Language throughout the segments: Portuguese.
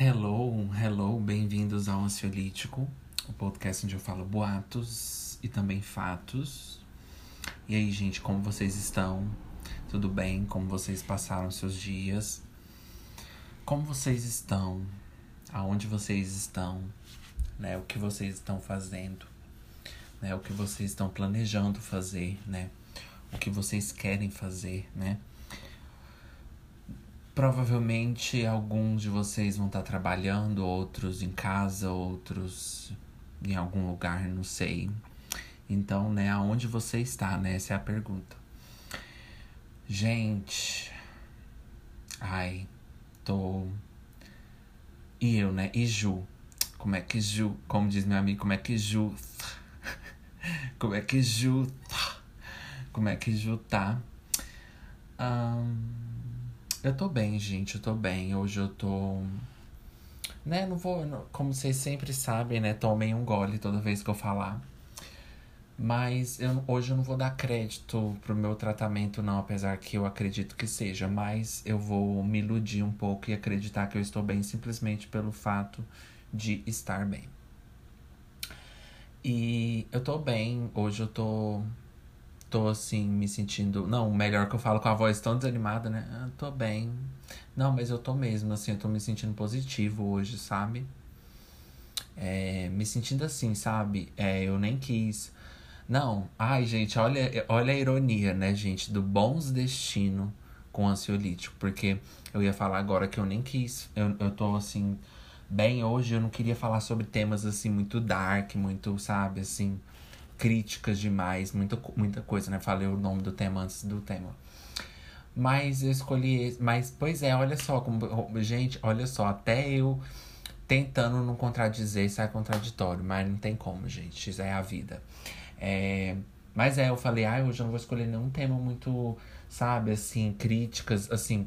Hello, hello, bem-vindos ao Ansiolítico, o podcast onde eu falo boatos e também fatos. E aí, gente, como vocês estão? Tudo bem? Como vocês passaram seus dias? Como vocês estão? Aonde vocês estão? Né? O que vocês estão fazendo? Né? O que vocês estão planejando fazer, né? O que vocês querem fazer, né? Provavelmente alguns de vocês vão estar trabalhando, outros em casa, outros em algum lugar, não sei. Então, né, aonde você está, né? Essa é a pergunta. Gente, ai, tô. E eu, né? E Ju? Como é que Ju, como diz meu amigo, como é que Ju. como é que Ju. Como é que Ju tá? Um, eu tô bem, gente, eu tô bem. Hoje eu tô. Né, não vou. Como vocês sempre sabem, né? Tomem um gole toda vez que eu falar. Mas eu, hoje eu não vou dar crédito pro meu tratamento, não, apesar que eu acredito que seja. Mas eu vou me iludir um pouco e acreditar que eu estou bem simplesmente pelo fato de estar bem. E eu tô bem, hoje eu tô tô assim, me sentindo. Não, melhor que eu falo com a voz tão desanimada, né? Ah, tô bem. Não, mas eu tô mesmo, assim, eu tô me sentindo positivo hoje, sabe? É, me sentindo assim, sabe? É, eu nem quis. Não, ai, gente, olha, olha a ironia, né, gente, do bons destino com ansiolítico. Porque eu ia falar agora que eu nem quis. Eu, eu tô assim, bem hoje, eu não queria falar sobre temas assim, muito dark, muito, sabe, assim críticas demais, muita, muita coisa, né? Falei o nome do tema antes do tema. Mas eu escolhi. Mas, pois é, olha só, como, gente, olha só, até eu tentando não contradizer sai contraditório, mas não tem como, gente. Isso é a vida. É, mas é, eu falei, ah, hoje eu não vou escolher nenhum tema muito, sabe, assim, críticas, assim.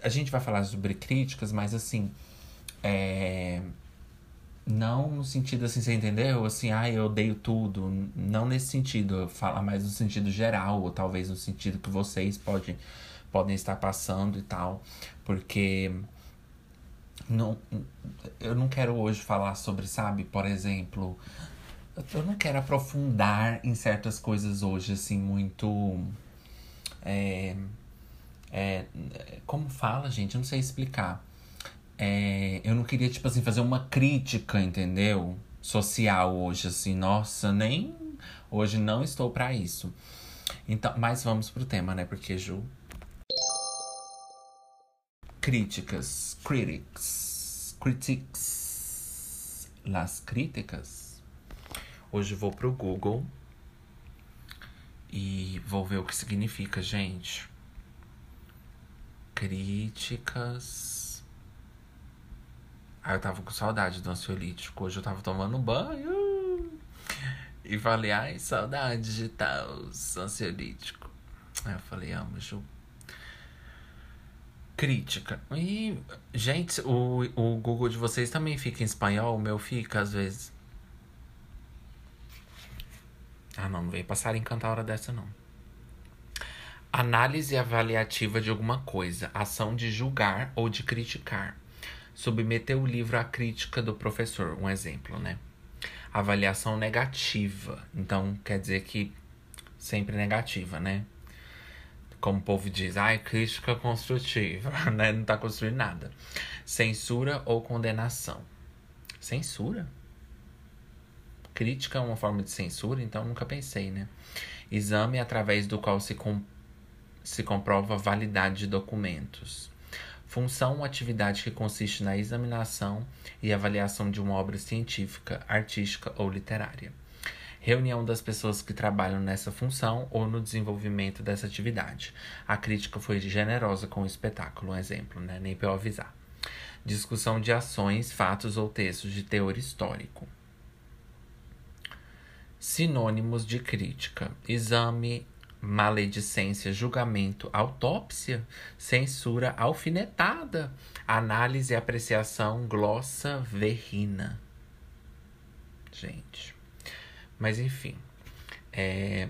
A gente vai falar sobre críticas, mas assim. É, não no sentido assim, você entendeu? Assim, ah, eu odeio tudo. Não nesse sentido, falar mais no sentido geral, ou talvez no sentido que vocês podem, podem estar passando e tal. Porque não, eu não quero hoje falar sobre, sabe, por exemplo, eu não quero aprofundar em certas coisas hoje, assim, muito. É, é, como fala, gente? Eu não sei explicar. É, eu não queria, tipo assim, fazer uma crítica, entendeu? Social hoje, assim, nossa, nem. Hoje não estou para isso. Então, mas vamos pro tema, né? Porque, Ju. Críticas. Critics. Critics. Las críticas. Hoje vou pro Google. E vou ver o que significa, gente. Críticas Aí eu tava com saudade do ansiolítico. Hoje eu tava tomando banho. E falei, ai, saudade de tal, ansiolítico. Aí eu falei, amo, Ju. Crítica. E, gente, o, o Google de vocês também fica em espanhol? O meu fica, às vezes. Ah, não, não veio passar em cantar hora dessa, não. Análise avaliativa de alguma coisa. Ação de julgar ou de criticar submeter o livro à crítica do professor, um exemplo, né? Avaliação negativa, então quer dizer que sempre negativa, né? Como o povo diz, ai, crítica construtiva, né? Não tá construindo nada. Censura ou condenação. Censura? Crítica é uma forma de censura, então nunca pensei, né? Exame através do qual se, com, se comprova a validade de documentos. Função uma atividade que consiste na examinação e avaliação de uma obra científica, artística ou literária. Reunião das pessoas que trabalham nessa função ou no desenvolvimento dessa atividade. A crítica foi generosa com o espetáculo, um exemplo, né? Nem para eu avisar. Discussão de ações, fatos ou textos de teor histórico. Sinônimos de crítica: exame, maledicência, julgamento, autópsia, censura, alfinetada, análise, apreciação, glossa, verrina. Gente. Mas enfim. É...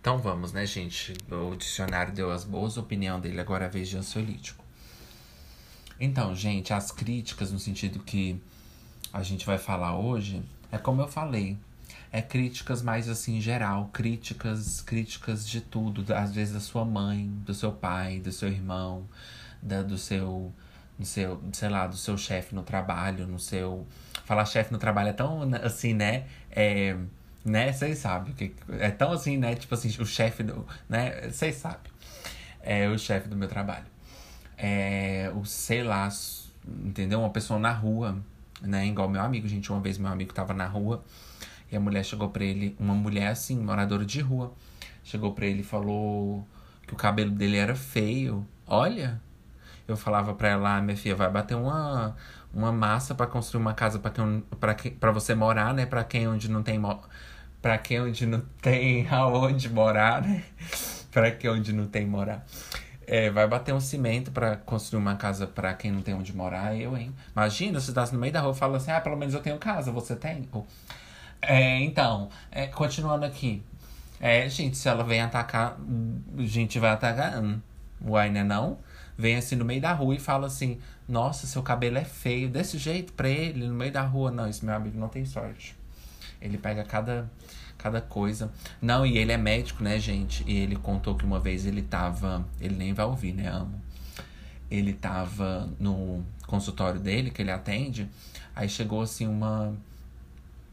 Então vamos, né, gente? O dicionário deu as boas, opinião dele agora é a vez de ansiolítico. Então, gente, as críticas no sentido que a gente vai falar hoje, é como eu falei. É críticas mais assim, geral. Críticas, críticas de tudo. Às vezes da sua mãe, do seu pai, do seu irmão, da, do seu. Do seu, sei lá, do seu chefe no trabalho, no seu. Falar chefe no trabalho é tão assim, né? É, né? Vocês sabem. que É tão assim, né? Tipo assim, o chefe do. né? Vocês sabem. É o chefe do meu trabalho. É o, sei lá, entendeu? Uma pessoa na rua, né? Igual meu amigo, gente. Uma vez meu amigo tava na rua e a mulher chegou pra ele, uma mulher assim, moradora de rua, chegou pra ele e falou que o cabelo dele era feio. Olha, eu falava pra ela, ah, minha filha, vai bater uma, uma massa para construir uma casa para quem, que, pra você morar, né? Pra quem onde não tem. Pra quem onde não tem aonde morar, né? pra quem onde não tem morar. É, vai bater um cimento para construir uma casa para quem não tem onde morar, eu, hein? Imagina, você tá no meio da rua e fala assim, ah, pelo menos eu tenho casa, você tem? É, então, é, continuando aqui. É, gente, se ela vem atacar, a gente vai atacar. Hum, uai, né não? Vem assim no meio da rua e fala assim, nossa, seu cabelo é feio, desse jeito pra ele, no meio da rua. Não, esse meu amigo não tem sorte. Ele pega cada cada coisa. Não, e ele é médico, né, gente? E ele contou que uma vez ele tava. Ele nem vai ouvir, né? Amo. Ele tava no consultório dele, que ele atende. Aí chegou assim uma.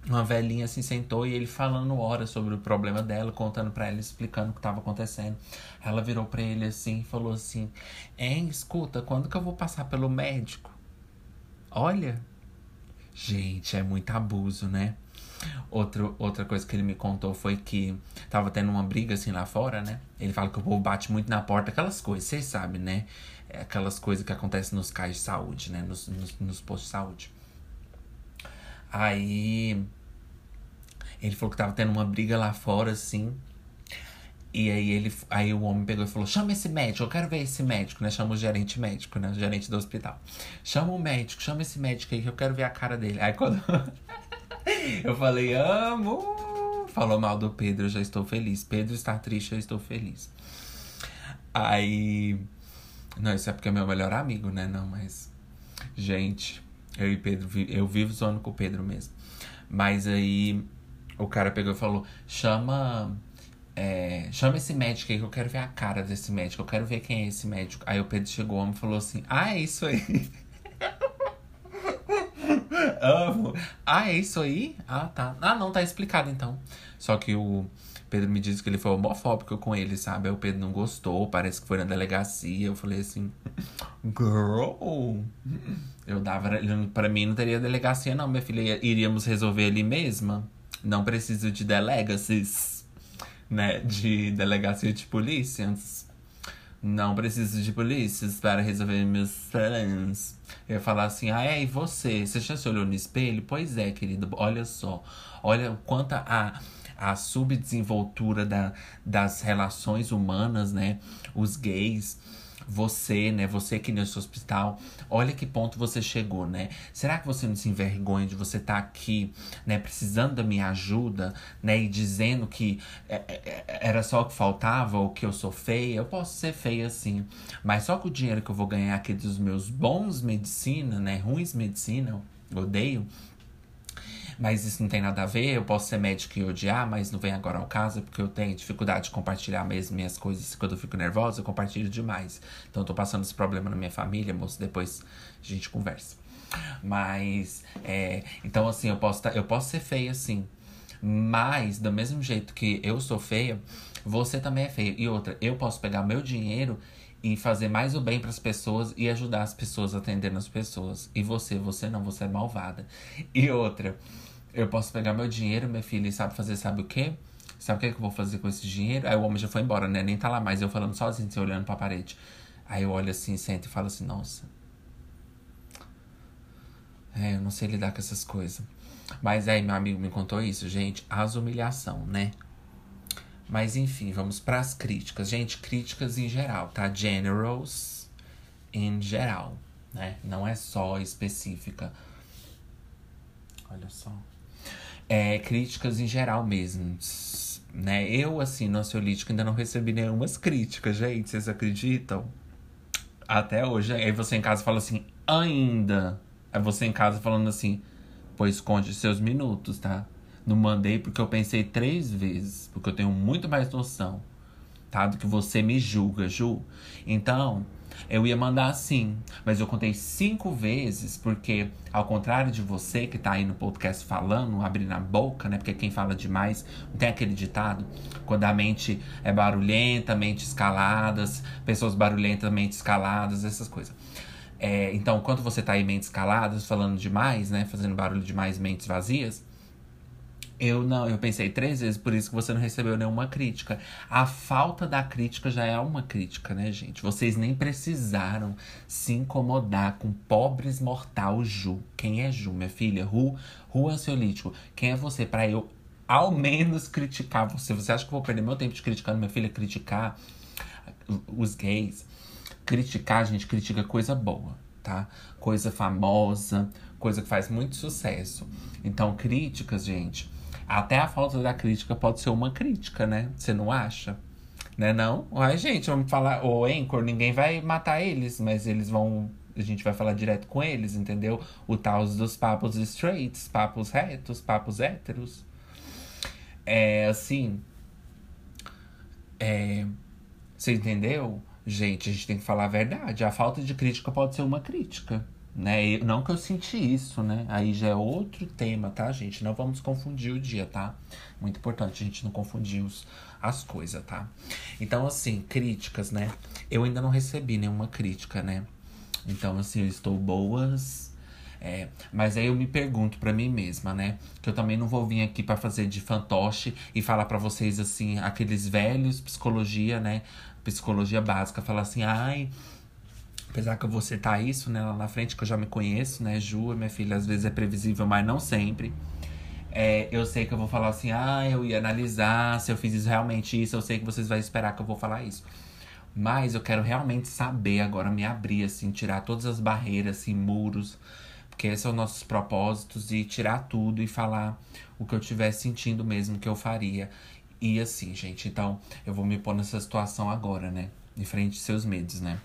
Uma velhinha assim sentou e ele falando horas sobre o problema dela, contando para ela, explicando o que estava acontecendo. Ela virou para ele assim e falou assim: Hein, escuta, quando que eu vou passar pelo médico? Olha, gente, é muito abuso, né? Outro, outra coisa que ele me contou foi que tava tendo uma briga assim lá fora, né? Ele fala que o povo bate muito na porta, aquelas coisas, vocês sabem, né? É aquelas coisas que acontecem nos cais de saúde, né? Nos, nos, nos postos de saúde. Aí. Ele falou que tava tendo uma briga lá fora, assim. E aí ele, aí o homem pegou e falou: chama esse médico, eu quero ver esse médico, né? Chama o gerente médico, né? O gerente do hospital. Chama o médico, chama esse médico aí que eu quero ver a cara dele. Aí quando eu falei, amo! Falou mal do Pedro, eu já estou feliz. Pedro está triste, eu estou feliz. Aí. Não, isso é porque é meu melhor amigo, né? Não, mas. Gente, eu e Pedro, eu vivo zoando com o Pedro mesmo. Mas aí o cara pegou e falou: chama. É, chama esse médico aí que eu quero ver a cara desse médico, eu quero ver quem é esse médico. Aí o Pedro chegou e falou assim: Ah, é isso aí. Amo. Ah, é isso aí? Ah, tá. Ah, não, tá explicado então. Só que o Pedro me disse que ele foi homofóbico com ele, sabe? Aí o Pedro não gostou, parece que foi na delegacia. Eu falei assim, girl. Eu dava. Pra mim não teria delegacia, não, minha filha. Iríamos resolver ali mesma. Não preciso de delegacies, né? De delegacia de polícias. Não preciso de polícias para resolver meus problemas. Eu ia falar assim, ah, é, e você? Você já se olhou no espelho? Pois é, querido, olha só. Olha o quanto a, a subdesenvoltura da, das relações humanas, né? Os gays você, né? Você aqui nesse hospital, olha que ponto você chegou, né? Será que você não se envergonha de você estar tá aqui, né? Precisando da minha ajuda, né? E dizendo que é, é, é, era só o que faltava ou que eu sou feia? Eu posso ser feia sim, mas só com o dinheiro que eu vou ganhar aqui dos meus bons medicina, né? Ruins medicina, odeio mas isso não tem nada a ver, eu posso ser médico e odiar, mas não vem agora ao caso, porque eu tenho dificuldade de compartilhar mesmo minhas coisas. Quando eu fico nervosa, eu compartilho demais. Então eu tô passando esse problema na minha família, moço, depois a gente conversa. Mas, é, então assim, eu posso, tá, eu posso ser feia sim. Mas, do mesmo jeito que eu sou feia, você também é feia. E outra, eu posso pegar meu dinheiro e fazer mais o bem para as pessoas e ajudar as pessoas atendendo as pessoas. E você, você não, você é malvada. E outra, eu posso pegar meu dinheiro, minha filha, e sabe fazer, sabe o quê? Sabe o que, é que eu vou fazer com esse dinheiro? Aí o homem já foi embora, né? Nem tá lá mais, eu falando sozinho, assim, olhando pra parede. Aí eu olho assim, sento e falo assim, nossa. É, eu não sei lidar com essas coisas. Mas aí meu amigo me contou isso, gente. As humilhação, né? Mas enfim, vamos para as críticas. Gente, críticas em geral, tá? Generals em geral, né? Não é só específica. Olha só é, críticas em geral mesmo. Né? Eu, assim, no ansiolítico ainda não recebi nenhumas críticas, gente. Vocês acreditam? Até hoje. Aí você em casa fala assim: ainda. É você em casa falando assim, pois esconde seus minutos, tá? Não mandei porque eu pensei três vezes, porque eu tenho muito mais noção, tá? Do que você me julga, Ju. Então, eu ia mandar assim, mas eu contei cinco vezes, porque ao contrário de você que tá aí no podcast falando, abrindo a boca, né? Porque quem fala demais, tem aquele ditado, quando a mente é barulhenta, mente escaladas, pessoas barulhentas, mente escaladas, essas coisas. É, então, quando você tá aí mentes caladas, falando demais, né? Fazendo barulho demais, mentes vazias, eu não, eu pensei três vezes, por isso que você não recebeu nenhuma crítica. A falta da crítica já é uma crítica, né, gente? Vocês nem precisaram se incomodar com pobres mortal Ju. Quem é Ju, minha filha? Ru, Ru ansiolítico. Quem é você para eu ao menos criticar você? Você acha que eu vou perder meu tempo de criticando minha filha? Criticar os gays? Criticar, gente critica coisa boa, tá? Coisa famosa, coisa que faz muito sucesso. Então, críticas, gente até a falta da crítica pode ser uma crítica, né? Você não acha? Né não? Ai, gente, vamos falar. O Anchor, ninguém vai matar eles, mas eles vão. A gente vai falar direto com eles, entendeu? O tal dos papos straights, papos retos, papos héteros. É assim. É. Você entendeu? Gente, a gente tem que falar a verdade. A falta de crítica pode ser uma crítica né? Eu, não que eu senti isso, né? Aí já é outro tema, tá, gente? Não vamos confundir o dia, tá? Muito importante a gente não confundir os, as coisas, tá? Então, assim, críticas, né? Eu ainda não recebi nenhuma crítica, né? Então, assim, eu estou boas. É, mas aí eu me pergunto para mim mesma, né? Que eu também não vou vir aqui para fazer de fantoche e falar para vocês assim, aqueles velhos psicologia, né? Psicologia básica, falar assim, ai, Apesar que eu vou isso, né, lá na frente, que eu já me conheço, né? Ju, minha filha, às vezes é previsível, mas não sempre. É, eu sei que eu vou falar assim, ah, eu ia analisar se eu fiz isso, realmente isso, eu sei que vocês vão esperar que eu vou falar isso. Mas eu quero realmente saber agora, me abrir, assim, tirar todas as barreiras, assim, muros. Porque esses são nossos propósitos e tirar tudo e falar o que eu estiver sentindo mesmo que eu faria. E assim, gente, então eu vou me pôr nessa situação agora, né? Em frente aos seus medos, né?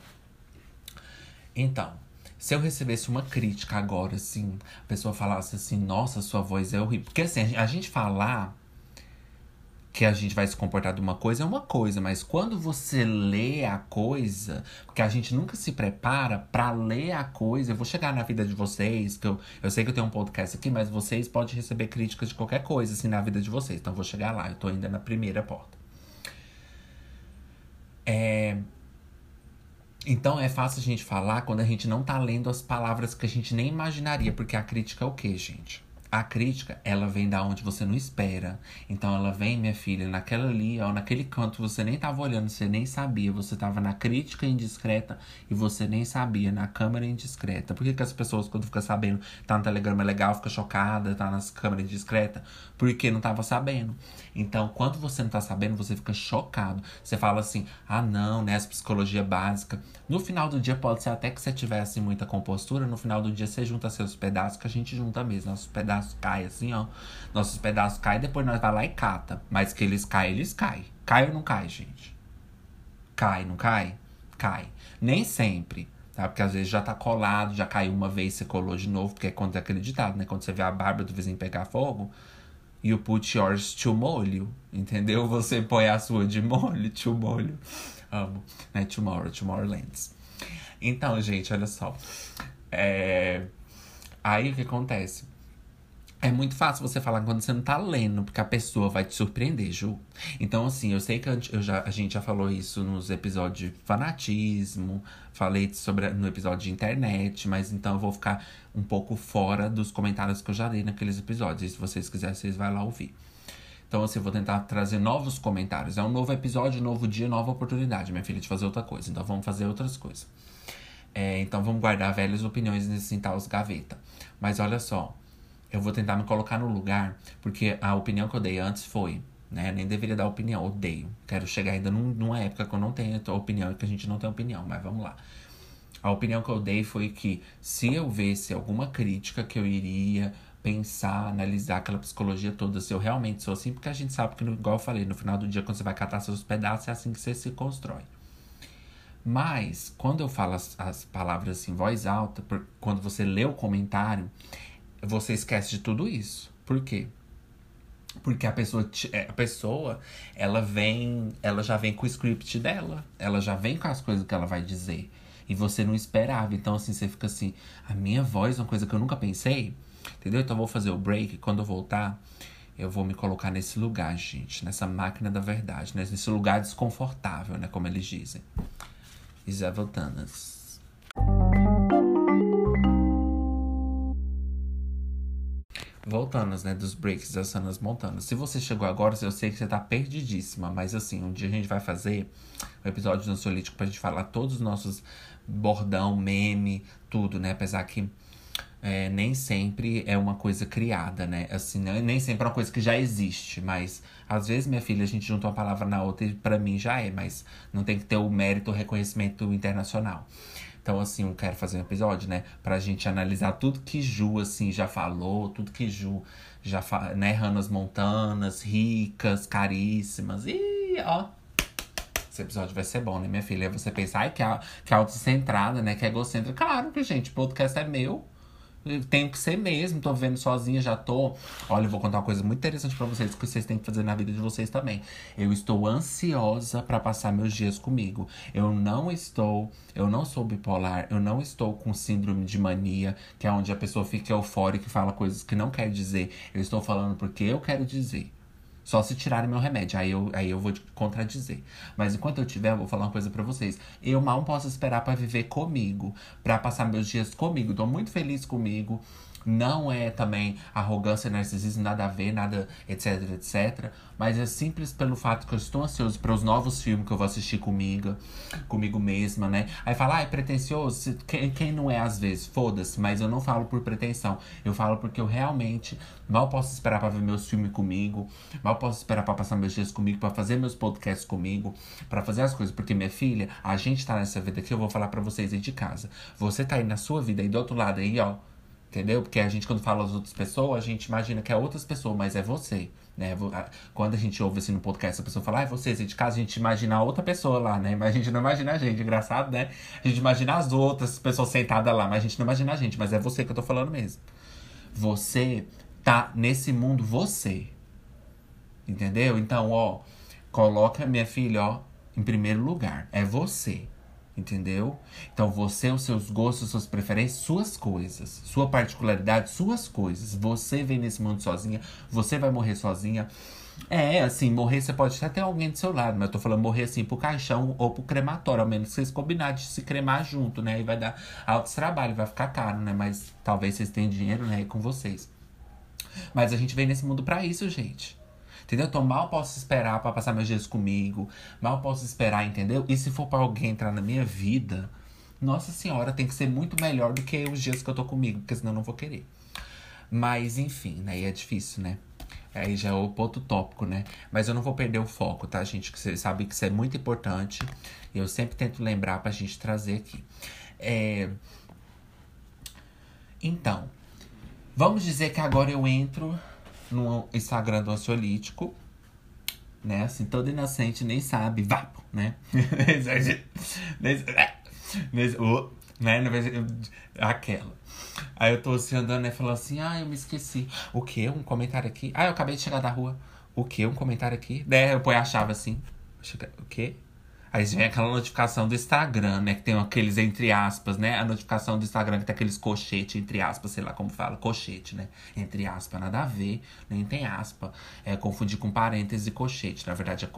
Então, se eu recebesse uma crítica agora, assim, a pessoa falasse assim, nossa, sua voz é horrível. Porque assim, a gente falar que a gente vai se comportar de uma coisa é uma coisa, mas quando você lê a coisa, porque a gente nunca se prepara para ler a coisa, eu vou chegar na vida de vocês, que eu, eu sei que eu tenho um podcast aqui, mas vocês podem receber críticas de qualquer coisa, assim, na vida de vocês. Então eu vou chegar lá, eu tô ainda na primeira porta. É, então é fácil a gente falar quando a gente não tá lendo as palavras que a gente nem imaginaria, porque a crítica é o quê, gente? A crítica, ela vem da onde você não espera. Então ela vem, minha filha, naquela ali, ó, naquele canto você nem tava olhando, você nem sabia. Você tava na crítica indiscreta e você nem sabia, na câmera indiscreta. Por que, que as pessoas, quando ficam sabendo, tá no telegrama legal, fica chocada, tá nas câmeras indiscreta? Porque não tava sabendo. Então, quando você não tá sabendo, você fica chocado. Você fala assim, ah não, né, essa psicologia básica. No final do dia, pode ser até que você tivesse muita compostura, no final do dia você junta seus pedaços, que a gente junta mesmo, nossos pedaços pedaços caem assim, ó. Nossos pedaços caem, depois nós vai lá e cata. Mas que eles caem, eles caem. Cai ou não cai, gente? Cai, não cai? Cai. Nem sempre, tá? Porque às vezes já tá colado, já caiu uma vez, você colou de novo, porque é quando é acreditado, né? Quando você vê a barba do vizinho pegar fogo, you put yours to molho, entendeu? Você põe a sua de molho, to molho. Amo, né? Tomorrow, Tomorrowlands. Então, gente, olha só. É... Aí o que acontece? É muito fácil você falar quando você não tá lendo, porque a pessoa vai te surpreender, Ju. Então, assim, eu sei que eu já, a gente já falou isso nos episódios de fanatismo, falei sobre no episódio de internet, mas então eu vou ficar um pouco fora dos comentários que eu já dei naqueles episódios. E se vocês quiserem, vocês vão lá ouvir. Então, assim, eu vou tentar trazer novos comentários. É um novo episódio, novo dia, nova oportunidade, minha filha, de fazer outra coisa. Então, vamos fazer outras coisas. É, então, vamos guardar velhas opiniões nesse tal gaveta. Mas olha só eu vou tentar me colocar no lugar, porque a opinião que eu dei antes foi, né? Nem deveria dar opinião, odeio. Quero chegar ainda num, numa época que eu não tenho opinião e que a gente não tem opinião, mas vamos lá. A opinião que eu dei foi que se eu visse alguma crítica que eu iria pensar, analisar aquela psicologia toda, se eu realmente sou assim, porque a gente sabe que, igual eu falei, no final do dia, quando você vai catar seus pedaços, é assim que você se constrói. Mas, quando eu falo as, as palavras em voz alta, por, quando você lê o comentário, você esquece de tudo isso. Por quê? Porque a pessoa, é, a pessoa, ela vem, ela já vem com o script dela. Ela já vem com as coisas que ela vai dizer. E você não esperava. Então, assim, você fica assim, a minha voz é uma coisa que eu nunca pensei. Entendeu? Então eu vou fazer o break. Quando eu voltar, eu vou me colocar nesse lugar, gente. Nessa máquina da verdade. Nesse lugar desconfortável, né? Como eles dizem. E já. Voltando, né, dos breaks das cenas montanas. Se você chegou agora, eu sei que você tá perdidíssima, mas assim, um dia a gente vai fazer um episódio do Ansiolítico pra gente falar todos os nossos bordão, meme, tudo, né? Apesar que é, nem sempre é uma coisa criada, né? Assim, nem sempre é uma coisa que já existe, mas às vezes, minha filha, a gente junta uma palavra na outra e pra mim já é, mas não tem que ter o mérito, o reconhecimento internacional. Então, assim, eu quero fazer um episódio, né? Pra gente analisar tudo que Ju, assim, já falou, tudo que Ju já falou, né? Ranas Montanas, ricas, caríssimas. E, ó. Esse episódio vai ser bom, né, minha filha? Você pensar, ai, que, que autocentrada, né? Que é egocêntrica. Claro que, gente, podcast é meu. Tenho que ser mesmo, tô vendo sozinha, já tô. Olha, eu vou contar uma coisa muito interessante para vocês que vocês têm que fazer na vida de vocês também. Eu estou ansiosa para passar meus dias comigo. Eu não estou, eu não sou bipolar, eu não estou com síndrome de mania, que é onde a pessoa fica eufórica e fala coisas que não quer dizer. Eu estou falando porque eu quero dizer. Só se tirarem meu remédio, aí eu, aí eu vou contradizer. Mas enquanto eu tiver, eu vou falar uma coisa para vocês. Eu mal posso esperar para viver comigo, para passar meus dias comigo. Tô muito feliz comigo. Não é também arrogância, narcisismo, nada a ver, nada etc, etc. Mas é simples pelo fato que eu estou ansioso para os novos filmes que eu vou assistir comigo, comigo mesma, né? Aí fala, ah, é pretencioso. Quem, quem não é às vezes? Foda-se. Mas eu não falo por pretensão. Eu falo porque eu realmente mal posso esperar para ver meus filmes comigo. Mal posso esperar para passar meus dias comigo, para fazer meus podcasts comigo, para fazer as coisas. Porque, minha filha, a gente tá nessa vida aqui, eu vou falar para vocês aí de casa. Você tá aí na sua vida aí do outro lado aí, ó Entendeu? Porque a gente, quando fala as outras pessoas, a gente imagina que é outras pessoas, mas é você. Né? Quando a gente ouve assim no podcast, a pessoa fala, ah, é você, de casa, a gente imagina a outra pessoa lá, né? Mas a gente não imagina a gente, engraçado, né? A gente imagina as outras pessoas sentadas lá, mas a gente não imagina a gente, mas é você que eu tô falando mesmo. Você tá nesse mundo, você. Entendeu? Então, ó, coloca minha filha, ó, em primeiro lugar. É você. Entendeu? Então você, os seus gostos, suas preferências, suas coisas, sua particularidade, suas coisas. Você vem nesse mundo sozinha, você vai morrer sozinha. É, assim, morrer você pode até ter alguém do seu lado, mas eu tô falando morrer assim pro caixão ou pro crematório, ao menos vocês combinarem de se cremar junto, né? E vai dar altos trabalho, vai ficar caro, né? Mas talvez vocês tenham dinheiro, né? com vocês. Mas a gente vem nesse mundo para isso, gente. Entendeu? Então mal posso esperar para passar meus dias comigo. Mal posso esperar, entendeu? E se for para alguém entrar na minha vida, nossa senhora, tem que ser muito melhor do que os dias que eu tô comigo, porque senão eu não vou querer. Mas enfim, né? É difícil, né? Aí já é o ponto tópico, né? Mas eu não vou perder o foco, tá, gente? Que você sabe que isso é muito importante. E eu sempre tento lembrar pra gente trazer aqui. É... Então, vamos dizer que agora eu entro no Instagram do ansiolítico, né? Assim, todo inocente, nem sabe, vapo, né? Oh, né? Aquela. Aí eu tô assim andando e né? falando assim, ah, eu me esqueci. O quê? Um comentário aqui? Ah, eu acabei de chegar da rua. O quê? Um comentário aqui? Daí eu ponho a chave assim. O quê? Aí vem aquela notificação do Instagram, né? Que tem aqueles entre aspas, né? A notificação do Instagram que tem aqueles colchete, entre aspas, sei lá como fala, colchete, né? Entre aspas, nada a ver, nem tem aspa. É confundir com parênteses e colchete. Na verdade, é,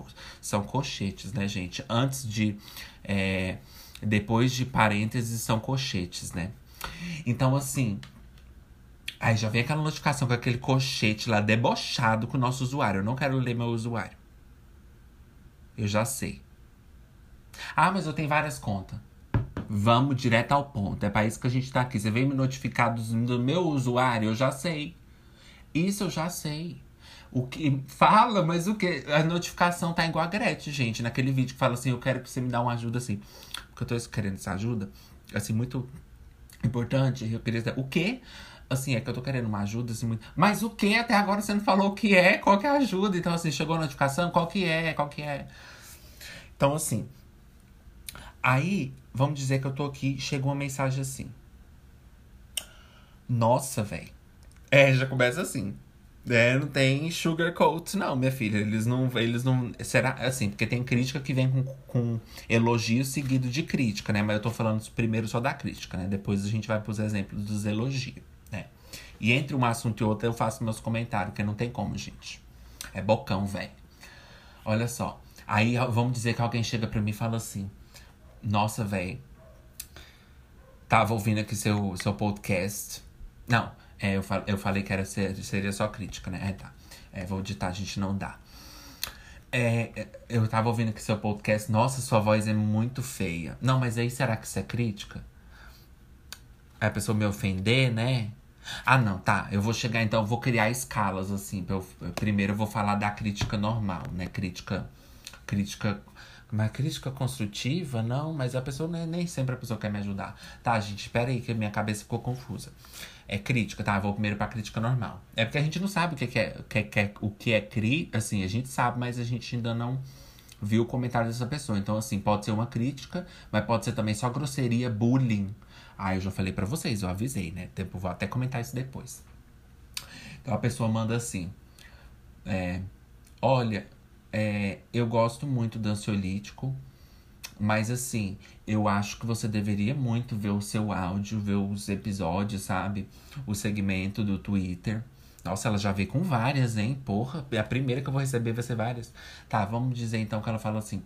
são colchetes, né, gente? Antes de. É, depois de parênteses, são colchetes, né? Então, assim. Aí já vem aquela notificação com aquele colchete lá debochado com o nosso usuário. Eu não quero ler meu usuário. Eu já sei. Ah, mas eu tenho várias contas. Vamos direto ao ponto. É para isso que a gente tá aqui. Você vem me notificar do meu usuário, eu já sei. Isso eu já sei. O que fala, mas o que? A notificação tá igual a Gretchen, gente, naquele vídeo que fala assim: "Eu quero que você me dê uma ajuda assim". Porque eu tô querendo essa ajuda, assim muito importante. Eu queria o quê? Assim, é que eu tô querendo uma ajuda, assim, muito. Mas o que? Até agora você não falou o que é, qual que é a ajuda. Então, assim, chegou a notificação, qual que é, qual que é. Então, assim, Aí, vamos dizer que eu tô aqui, chegou uma mensagem assim. Nossa, velho. É, já começa assim. É, não tem sugarcoat, não, minha filha. Eles não. Eles não. Será assim, porque tem crítica que vem com, com elogio seguido de crítica, né? Mas eu tô falando primeiro só da crítica, né? Depois a gente vai pros exemplos dos elogios, né? E entre um assunto e outro eu faço meus comentários, porque não tem como, gente. É bocão, velho. Olha só. Aí vamos dizer que alguém chega pra mim e fala assim: Nossa, velho. Tava ouvindo aqui seu, seu podcast. Não, é, eu, fal, eu falei que era, seria só crítica, né? É, tá. É, vou ditar, a gente não dá. É, é, eu tava ouvindo aqui seu podcast. Nossa, sua voz é muito feia. Não, mas aí será que isso é crítica? a pessoa me ofender, né? Ah, não, tá. Eu vou chegar então, eu vou criar escalas assim. Eu, primeiro eu vou falar da crítica normal, né? Crítica. Crítica. Mas crítica construtiva? Não, mas a pessoa nem, nem sempre a pessoa quer me ajudar. Tá, gente, espera aí que minha cabeça ficou confusa. É crítica, tá? Vou primeiro pra crítica normal. É porque a gente não sabe o que é, que é, o que é cri, assim, a gente sabe, mas a gente ainda não viu o comentário dessa pessoa. Então, assim, pode ser uma crítica, mas pode ser também só grosseria, bullying. Ah, eu já falei para vocês, eu avisei, né? Tipo, vou até comentar isso depois. Então a pessoa manda assim: é, Olha, é, eu gosto muito do ansiolítico, mas assim, eu acho que você deveria muito ver o seu áudio, ver os episódios, sabe? O segmento do Twitter. Nossa, ela já veio com várias, hein? Porra, a primeira que eu vou receber vai ser várias. Tá, vamos dizer então que ela fala assim: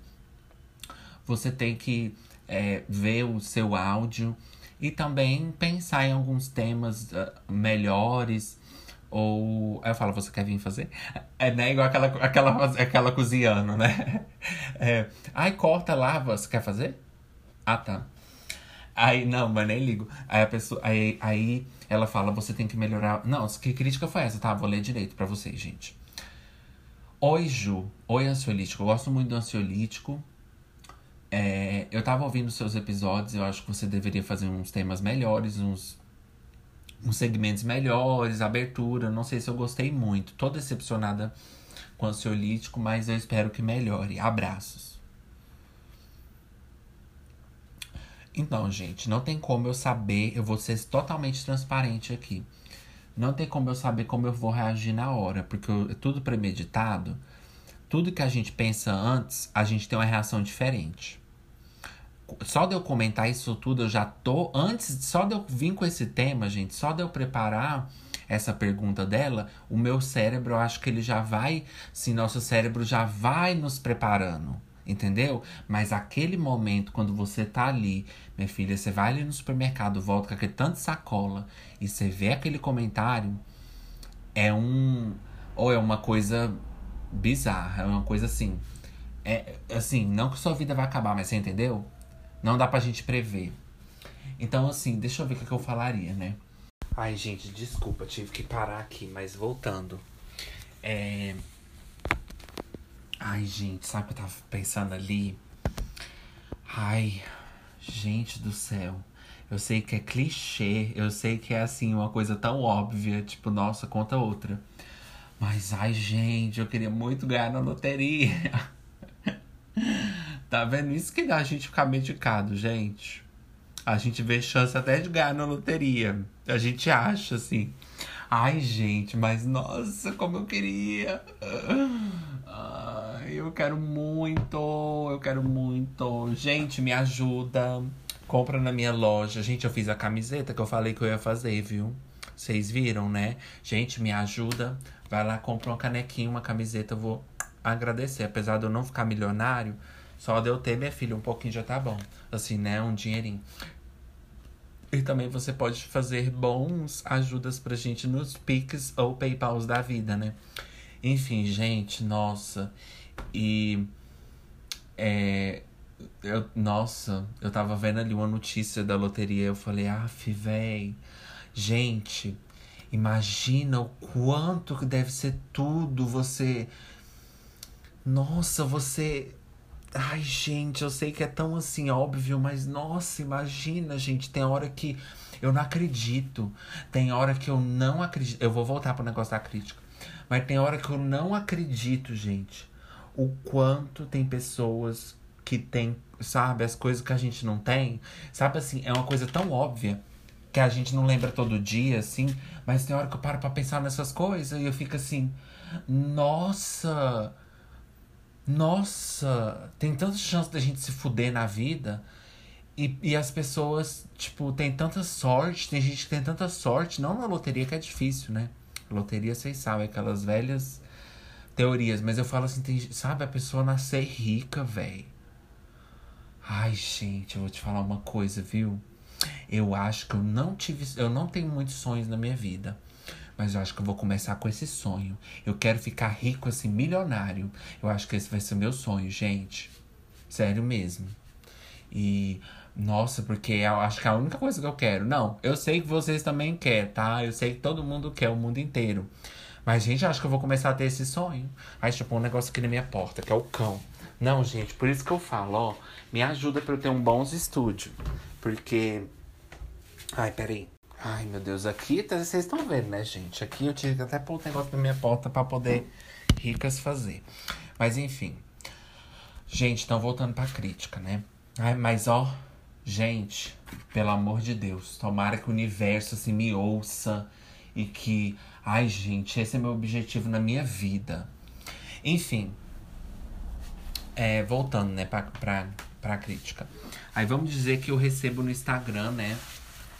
você tem que é, ver o seu áudio e também pensar em alguns temas uh, melhores ou. Aí eu falo, você quer vir fazer? É né, igual aquela, aquela, aquela cozinhando, né? É, Ai, corta, lava, você quer fazer? Ah, tá. Aí, não, mas nem ligo. Aí a pessoa. Aí, aí ela fala, você tem que melhorar. Não, que crítica foi essa? Tá, vou ler direito pra vocês, gente. Oi, Ju. Oi, ansiolítico. Eu gosto muito do ansiolítico. É, eu tava ouvindo seus episódios, eu acho que você deveria fazer uns temas melhores, uns uns segmentos melhores, abertura. Não sei se eu gostei muito. Tô decepcionada com o ansiolítico, mas eu espero que melhore. Abraços. Então, gente, não tem como eu saber. Eu vou ser totalmente transparente aqui. Não tem como eu saber como eu vou reagir na hora, porque é tudo premeditado. Tudo que a gente pensa antes, a gente tem uma reação diferente só de eu comentar isso tudo, eu já tô. Antes, só de eu vir com esse tema, gente, só de eu preparar essa pergunta dela, o meu cérebro, eu acho que ele já vai. Sim, nosso cérebro já vai nos preparando. Entendeu? Mas aquele momento, quando você tá ali, minha filha, você vai ali no supermercado, volta com aquele tanto sacola e você vê aquele comentário, é um. Ou é uma coisa bizarra, é uma coisa assim. É assim, não que sua vida vai acabar, mas você entendeu? Não dá pra gente prever. Então, assim, deixa eu ver o que, que eu falaria, né? Ai, gente, desculpa, tive que parar aqui, mas voltando. É. Ai, gente, sabe o que eu tava pensando ali? Ai, gente do céu. Eu sei que é clichê, eu sei que é assim, uma coisa tão óbvia, tipo, nossa, conta outra. Mas ai, gente, eu queria muito ganhar na loteria. Tá vendo? Isso que dá a gente ficar medicado, gente. A gente vê chance até de ganhar na loteria. A gente acha assim. Ai, gente, mas nossa, como eu queria. Ai, eu quero muito, eu quero muito. Gente, me ajuda. Compra na minha loja. Gente, eu fiz a camiseta que eu falei que eu ia fazer, viu? Vocês viram, né? Gente, me ajuda. Vai lá, compra uma canequinha, uma camiseta. Eu vou agradecer. Apesar de eu não ficar milionário, só de eu ter minha filha um pouquinho já tá bom. Assim, né? Um dinheirinho. E também você pode fazer bons ajudas pra gente nos Pix ou Paypals da vida, né? Enfim, gente, nossa. E. É, eu, nossa, eu tava vendo ali uma notícia da loteria. Eu falei, af, véi. Gente, imagina o quanto que deve ser tudo você. Nossa, você Ai, gente, eu sei que é tão assim óbvio, mas nossa, imagina, gente, tem hora que eu não acredito. Tem hora que eu não acredito. Eu vou voltar pro negócio da crítica. Mas tem hora que eu não acredito, gente, o quanto tem pessoas que tem, sabe, as coisas que a gente não tem. Sabe assim, é uma coisa tão óbvia que a gente não lembra todo dia, assim, mas tem hora que eu paro pra pensar nessas coisas e eu fico assim, nossa, nossa, tem tanta chance da gente se fuder na vida. E, e as pessoas, tipo, tem tanta sorte, tem gente que tem tanta sorte, não na loteria que é difícil, né? Loteria, vocês sabem, aquelas velhas teorias, mas eu falo assim, tem, sabe, a pessoa nascer rica, velho. Ai, gente, eu vou te falar uma coisa, viu? Eu acho que eu não tive, eu não tenho muitos sonhos na minha vida. Mas eu acho que eu vou começar com esse sonho. Eu quero ficar rico assim, milionário. Eu acho que esse vai ser o meu sonho, gente. Sério mesmo. E nossa, porque eu acho que é a única coisa que eu quero. Não, eu sei que vocês também querem, tá? Eu sei que todo mundo quer, o mundo inteiro. Mas, gente, acho que eu vou começar a ter esse sonho. Aí, tipo, um negócio aqui na minha porta, que é o cão. Não, gente, por isso que eu falo, ó. Me ajuda pra eu ter um bons estúdio. Porque. Ai, peraí. Ai, meu Deus, aqui tá, vocês estão vendo, né, gente? Aqui eu tive que até pôr o um negócio na minha porta pra poder ricas fazer. Mas enfim. Gente, então voltando pra crítica, né? Ai, mas ó, Gente, pelo amor de Deus, tomara que o universo assim, me ouça e que. Ai, gente, esse é meu objetivo na minha vida. Enfim. É, voltando, né, pra, pra, pra crítica. Aí vamos dizer que eu recebo no Instagram, né?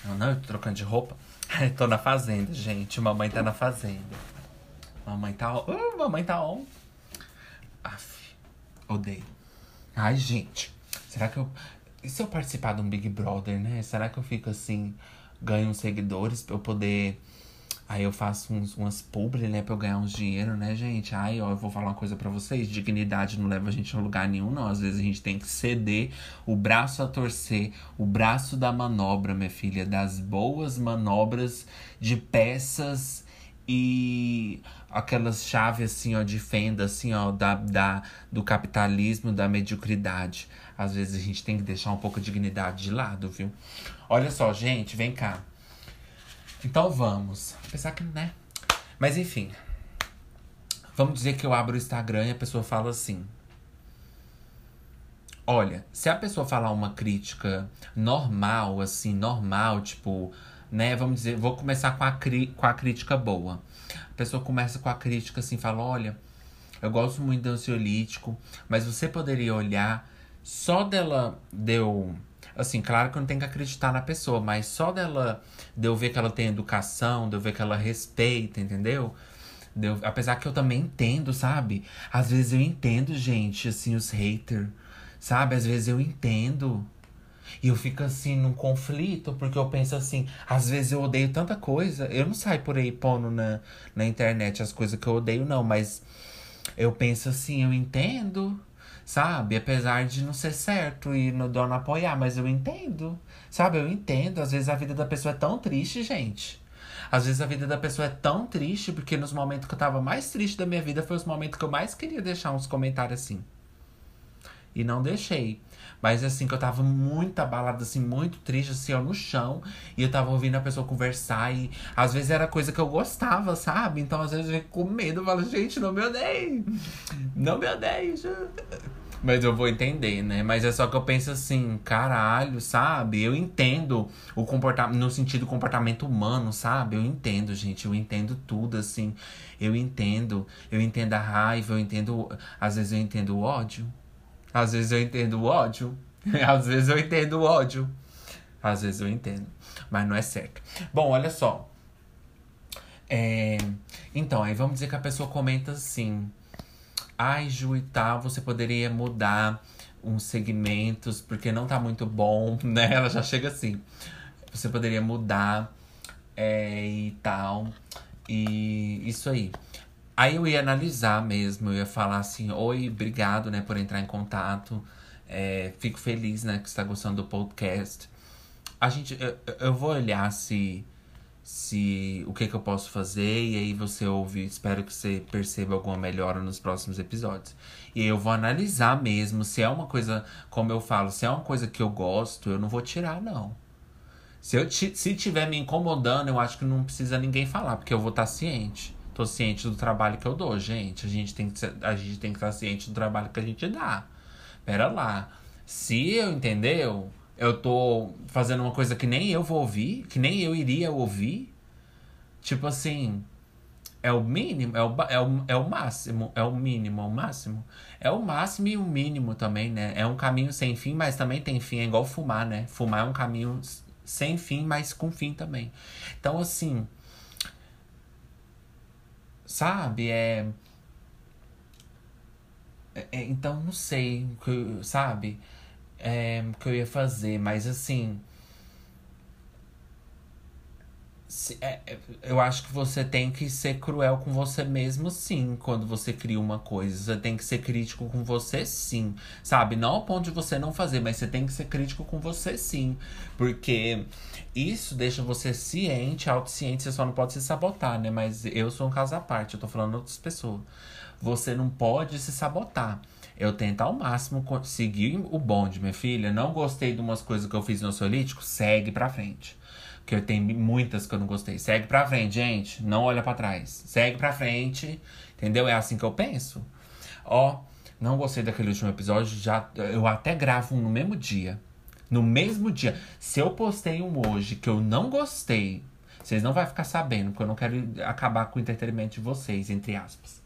Não, não, eu tô trocando de roupa. tô na fazenda, gente. Mamãe tá na fazenda. Mamãe tá. Uh, mamãe tá on. Aff, odeio. Ai, gente. Será que eu. E se eu participar de um Big Brother, né? Será que eu fico assim, ganho uns seguidores pra eu poder. Aí eu faço uns, umas publi, né, pra eu ganhar uns dinheiro, né, gente? Aí, ó, eu vou falar uma coisa para vocês: dignidade não leva a gente a lugar nenhum, não. Às vezes a gente tem que ceder o braço a torcer, o braço da manobra, minha filha, das boas manobras de peças e aquelas chaves assim, ó, de fenda, assim, ó, da, da, do capitalismo, da mediocridade. Às vezes a gente tem que deixar um pouco a dignidade de lado, viu? Olha só, gente, vem cá. Então vamos. Apesar que, né? Mas enfim. Vamos dizer que eu abro o Instagram e a pessoa fala assim. Olha, se a pessoa falar uma crítica normal, assim, normal, tipo, né? Vamos dizer, vou começar com a, com a crítica boa. A pessoa começa com a crítica assim, fala: Olha, eu gosto muito do ansiolítico, mas você poderia olhar só dela deu. Assim, claro que eu não tenho que acreditar na pessoa, mas só dela de eu ver que ela tem educação, de eu ver que ela respeita, entendeu? Deu, apesar que eu também entendo, sabe? Às vezes eu entendo, gente, assim, os haters, sabe? Às vezes eu entendo. E eu fico assim num conflito, porque eu penso assim, às vezes eu odeio tanta coisa. Eu não saio por aí pondo na, na internet as coisas que eu odeio, não, mas eu penso assim, eu entendo sabe? Apesar de não ser certo e no dono apoiar, mas eu entendo, sabe? Eu entendo. Às vezes a vida da pessoa é tão triste, gente. Às vezes a vida da pessoa é tão triste, porque nos momentos que eu tava mais triste da minha vida foi os momentos que eu mais queria deixar uns comentários assim. E não deixei. Mas assim, que eu tava muito abalado, assim, muito triste, assim, ó, no chão. E eu tava ouvindo a pessoa conversar. E às vezes era coisa que eu gostava, sabe? Então às vezes eu fico com medo. Eu falo, gente, não me odeie. Não me odeie. Mas eu vou entender, né? Mas é só que eu penso assim, caralho, sabe? Eu entendo o comportamento, no sentido comportamento humano, sabe? Eu entendo, gente. Eu entendo tudo, assim. Eu entendo. Eu entendo a raiva, eu entendo. Às vezes eu entendo o ódio. Às vezes eu entendo o ódio. Às vezes eu entendo o ódio. Às vezes eu entendo. Mas não é certo. Bom, olha só. É... Então, aí vamos dizer que a pessoa comenta assim. Ai, Ju e tal, você poderia mudar uns segmentos, porque não tá muito bom, né? Ela já chega assim. Você poderia mudar é, e tal. E isso aí. Aí eu ia analisar mesmo, eu ia falar assim, oi, obrigado, né, por entrar em contato. É, fico feliz, né, que você tá gostando do podcast. A gente, eu, eu vou olhar se, se o que que eu posso fazer e aí você ouve, espero que você perceba alguma melhora nos próximos episódios. E eu vou analisar mesmo se é uma coisa, como eu falo, se é uma coisa que eu gosto, eu não vou tirar não. Se eu se tiver me incomodando, eu acho que não precisa ninguém falar, porque eu vou estar tá ciente. Tô ciente do trabalho que eu dou, gente. A gente tem que, ser, a gente tem que estar ciente do trabalho que a gente dá. pera lá. Se eu, entendeu? Eu tô fazendo uma coisa que nem eu vou ouvir, que nem eu iria ouvir. Tipo assim, é o mínimo, é o, é o, é o máximo, é o mínimo, é o máximo. É o máximo e o mínimo também, né? É um caminho sem fim, mas também tem fim. É igual fumar, né? Fumar é um caminho sem fim, mas com fim também. Então, assim. Sabe? É. é, então, não sei, sabe? É, o que eu ia fazer, mas assim é, é, eu acho que você tem que ser cruel com você mesmo, sim, quando você cria uma coisa. Você tem que ser crítico com você, sim. Sabe? Não ao ponto de você não fazer, mas você tem que ser crítico com você, sim. Porque isso deixa você ciente, autociente. Você só não pode se sabotar, né? Mas eu sou um caso à parte, eu tô falando outras pessoas. Você não pode se sabotar. Eu tento ao máximo seguir o bonde, minha filha. Não gostei de umas coisas que eu fiz no Solítico, segue pra frente que eu tenho muitas que eu não gostei. Segue pra frente, gente. Não olha para trás. Segue pra frente. Entendeu? É assim que eu penso. Ó, não gostei daquele último episódio. Já, eu até gravo um no mesmo dia. No mesmo dia. Se eu postei um hoje que eu não gostei, vocês não vão ficar sabendo, porque eu não quero acabar com o entretenimento de vocês, entre aspas.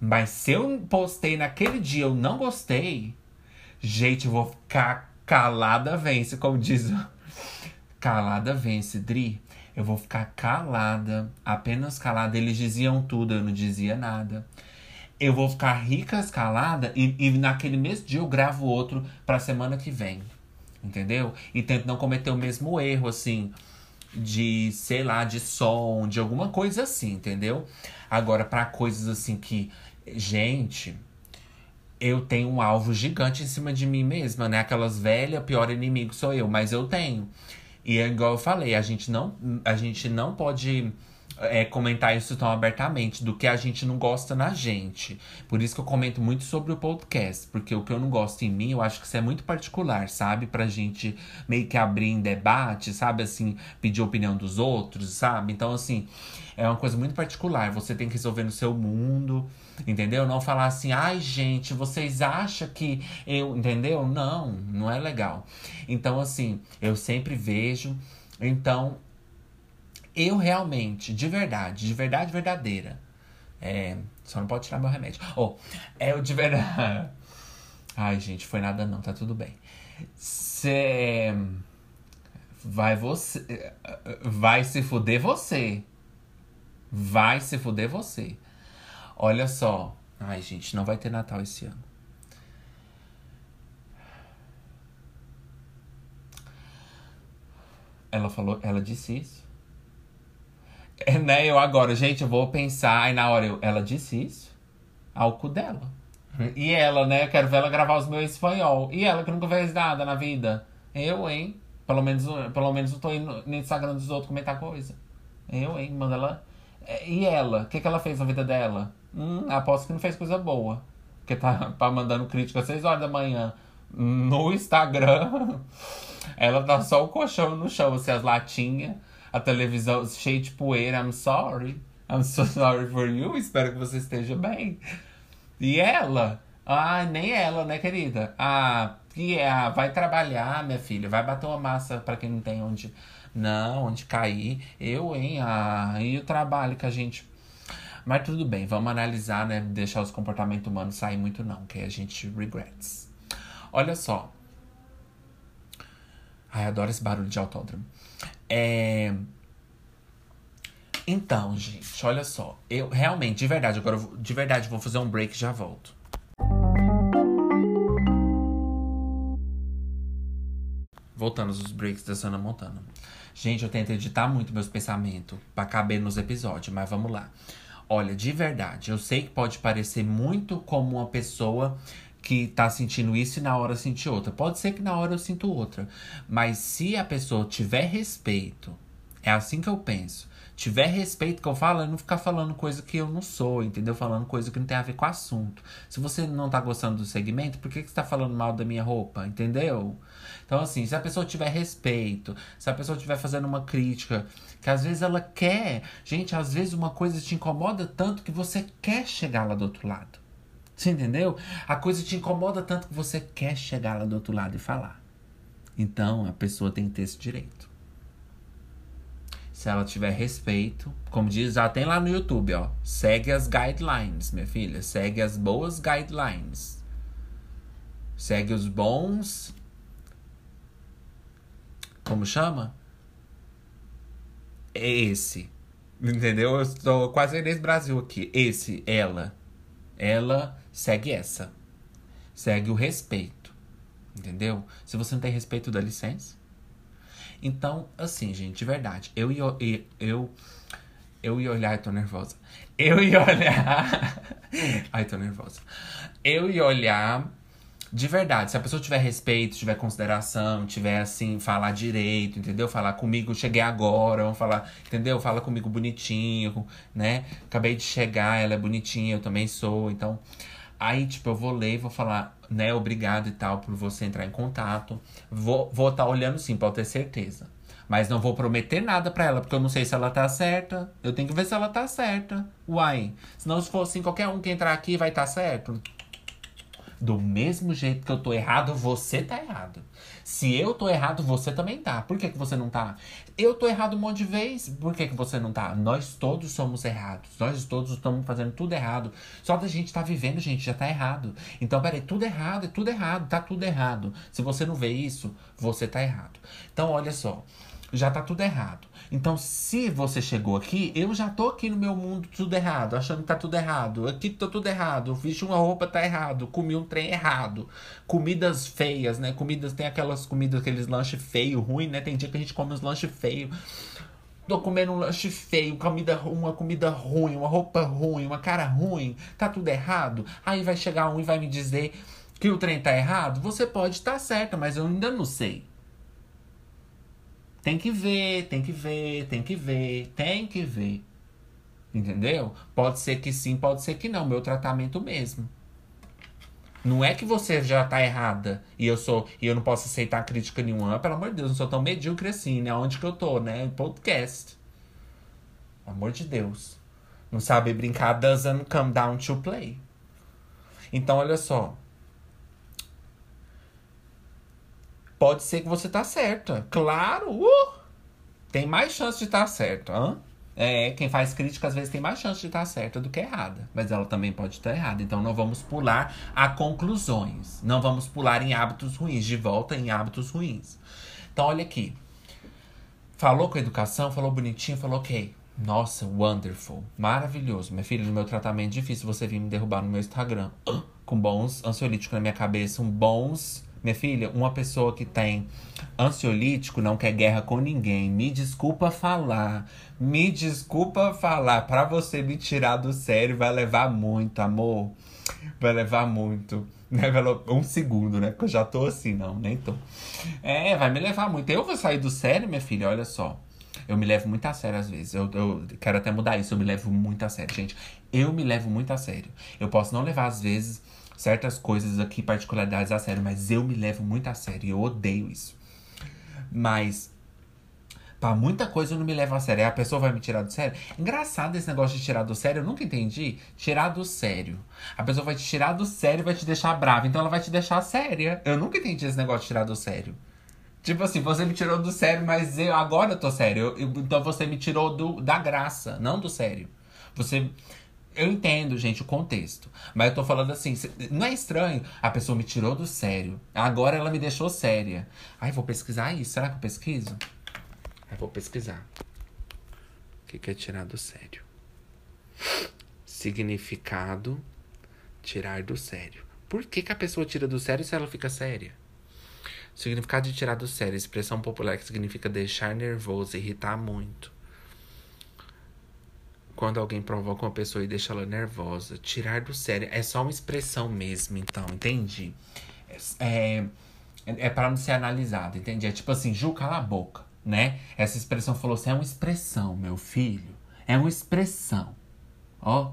Mas se eu postei naquele dia eu não gostei, gente, eu vou ficar calada vence, como diz Calada vence, Dri. Eu vou ficar calada, apenas calada. Eles diziam tudo, eu não dizia nada. Eu vou ficar rica calada e, e naquele mesmo dia eu gravo outro pra semana que vem. Entendeu? E tento não cometer o mesmo erro, assim, de, sei lá, de som, de alguma coisa assim, entendeu? Agora, para coisas assim que. Gente, eu tenho um alvo gigante em cima de mim mesma, né? Aquelas velhas, pior inimigo sou eu, mas eu tenho. E é igual eu falei, a gente não, a gente não pode é, comentar isso tão abertamente do que a gente não gosta na gente. Por isso que eu comento muito sobre o podcast, porque o que eu não gosto em mim, eu acho que isso é muito particular, sabe? Pra gente meio que abrir em debate, sabe? Assim, pedir opinião dos outros, sabe? Então, assim, é uma coisa muito particular. Você tem que resolver no seu mundo. Entendeu? Não falar assim, ai gente, vocês acham que eu. Entendeu? Não, não é legal. Então, assim, eu sempre vejo. Então, eu realmente, de verdade, de verdade verdadeira. É, só não pode tirar meu remédio. Oh, é o de verdade. Ai, gente, foi nada não, tá tudo bem. Cê. Vai você. Vai se fuder você. Vai se fuder você. Olha só. Ai, gente, não vai ter Natal esse ano. Ela falou, ela disse isso. É, né? Eu agora, gente, eu vou pensar. Aí na hora eu, ela disse isso. Ao cu dela. E ela, né? Eu quero ver ela gravar os meus espanhol. E ela que nunca fez nada na vida. Eu, hein? Pelo menos, pelo menos eu tô indo no Instagram dos outros comentar coisa. Eu, hein? Manda ela. É, e ela? O que, que ela fez na vida dela? Hum, aposto que não fez coisa boa. Porque tá, tá mandando crítica às 6 horas da manhã no Instagram. Ela tá só o colchão no chão, assim, as latinhas, a televisão cheia de poeira. I'm sorry. I'm so sorry for you. Espero que você esteja bem. E ela? Ah, nem ela, né, querida? Ah, que é, ah, vai trabalhar, minha filha. Vai bater uma massa para quem não tem onde. Não, onde cair. Eu, hein? Ah, e o trabalho que a gente mas tudo bem, vamos analisar, né? Deixar os comportamentos humanos sair muito não, que a gente regrets. Olha só. Ai, adoro esse barulho de autódromo. É... Então, gente, olha só. Eu realmente, de verdade, agora de verdade vou fazer um break e já volto. Voltando aos breaks da Sana Montana. Gente, eu tento editar muito meus pensamentos para caber nos episódios, mas vamos lá. Olha, de verdade, eu sei que pode parecer muito como uma pessoa que tá sentindo isso e na hora sentir outra. Pode ser que na hora eu sinto outra. Mas se a pessoa tiver respeito, é assim que eu penso. Tiver respeito que eu falo, é não ficar falando coisa que eu não sou, entendeu? Falando coisa que não tem a ver com o assunto. Se você não tá gostando do segmento, por que, que você tá falando mal da minha roupa? Entendeu? Então, assim, se a pessoa tiver respeito, se a pessoa estiver fazendo uma crítica, que às vezes ela quer. Gente, às vezes uma coisa te incomoda tanto que você quer chegar lá do outro lado. Você entendeu? A coisa te incomoda tanto que você quer chegar lá do outro lado e falar. Então a pessoa tem que ter esse direito. Se ela tiver respeito, como diz, já tem lá no YouTube, ó. Segue as guidelines, minha filha. Segue as boas guidelines. Segue os bons. Como chama? Esse. Entendeu? Eu estou quase nesse Brasil aqui. Esse, ela. Ela segue essa. Segue o respeito. Entendeu? Se você não tem respeito, dá licença. Então, assim, gente, de verdade, eu ia. Eu, eu ia olhar. Tô nervosa. Eu ia olhar. Ai, tô nervosa. Eu ia olhar de verdade, se a pessoa tiver respeito, tiver consideração, tiver assim, falar direito, entendeu? Falar comigo, cheguei agora, vamos falar, entendeu? Fala comigo bonitinho, né? Acabei de chegar, ela é bonitinha, eu também sou, então. Aí, tipo, eu vou ler e vou falar, né, obrigado e tal por você entrar em contato. Vou estar vou tá olhando sim, pode ter certeza. Mas não vou prometer nada para ela, porque eu não sei se ela tá certa. Eu tenho que ver se ela tá certa. Uai. Senão, se for assim, qualquer um que entrar aqui vai estar tá certo. Do mesmo jeito que eu tô errado, você tá errado. Se eu tô errado, você também tá. Por que, que você não tá? Eu tô errado um monte de vezes. Por que, que você não tá? Nós todos somos errados. Nós todos estamos fazendo tudo errado. Só da gente tá vivendo, gente, já tá errado. Então, peraí, tudo errado, é tudo errado, tá tudo errado. Se você não vê isso, você tá errado. Então, olha só já tá tudo errado. Então, se você chegou aqui, eu já tô aqui no meu mundo tudo errado, achando que tá tudo errado. Aqui tá tudo errado. Vesti uma roupa, tá errado. Comi um trem errado. Comidas feias, né? Comidas, tem aquelas comidas, aqueles lanches feios, ruim, né? Tem dia que a gente come uns lanches feios. Tô comendo um lanche feio, comida, uma comida ruim, uma roupa ruim, uma cara ruim. Tá tudo errado. Aí vai chegar um e vai me dizer que o trem tá errado. Você pode estar tá certo, mas eu ainda não sei. Tem que ver, tem que ver, tem que ver, tem que ver. Entendeu? Pode ser que sim, pode ser que não. Meu tratamento mesmo. Não é que você já tá errada e eu sou e eu não posso aceitar crítica nenhuma. Pelo amor de Deus, não sou tão medíocre assim, né? Onde que eu tô, né? Podcast. Pelo amor de Deus. Não sabe brincar, doesn't come down to play. Então, olha só. Pode ser que você tá certa. Claro! Uh! Tem mais chance de estar tá certo. Hã? É, quem faz crítica às vezes tem mais chance de estar tá certa do que errada. Mas ela também pode estar errada. Então não vamos pular a conclusões. Não vamos pular em hábitos ruins. De volta em hábitos ruins. Então olha aqui. Falou com a educação, falou bonitinho, falou ok. Nossa, wonderful. Maravilhoso. Minha filha, no meu tratamento difícil você vir me derrubar no meu Instagram. Com bons ansiolíticos na minha cabeça, um bons minha filha, uma pessoa que tem ansiolítico não quer guerra com ninguém. Me desculpa falar. Me desculpa falar. Para você me tirar do sério vai levar muito, amor. Vai levar muito. Um segundo, né? Porque eu já tô assim, não, nem tô. É, vai me levar muito. Eu vou sair do sério, minha filha, olha só. Eu me levo muito a sério às vezes. Eu, eu quero até mudar isso. Eu me levo muito a sério, gente. Eu me levo muito a sério. Eu posso não levar às vezes certas coisas aqui, particularidades a sério, mas eu me levo muito a sério. Eu odeio isso. Mas Pra muita coisa eu não me levo a sério. Aí a pessoa vai me tirar do sério. Engraçado esse negócio de tirar do sério, eu nunca entendi. Tirar do sério. A pessoa vai te tirar do sério e vai te deixar brava. Então ela vai te deixar séria. Eu nunca entendi esse negócio de tirar do sério. Tipo assim, você me tirou do sério, mas eu agora eu tô sério. Eu, eu, então você me tirou do, da graça, não do sério. Você eu entendo, gente, o contexto. Mas eu tô falando assim, não é estranho? A pessoa me tirou do sério. Agora ela me deixou séria. Ai, vou pesquisar isso. Será que eu pesquiso? Ai, vou pesquisar. O que, é tirar do sério? Significado tirar do sério. Por que, que a pessoa tira do sério se ela fica séria? Significado de tirar do sério, expressão popular que significa deixar nervoso, irritar muito quando alguém provoca uma pessoa e deixa ela nervosa, tirar do sério. É só uma expressão mesmo, então, entendi? É, é, é para não ser analisado, entendi? É tipo assim, Ju, cala a boca, né? Essa expressão falou assim: é uma expressão, meu filho. É uma expressão. Ó.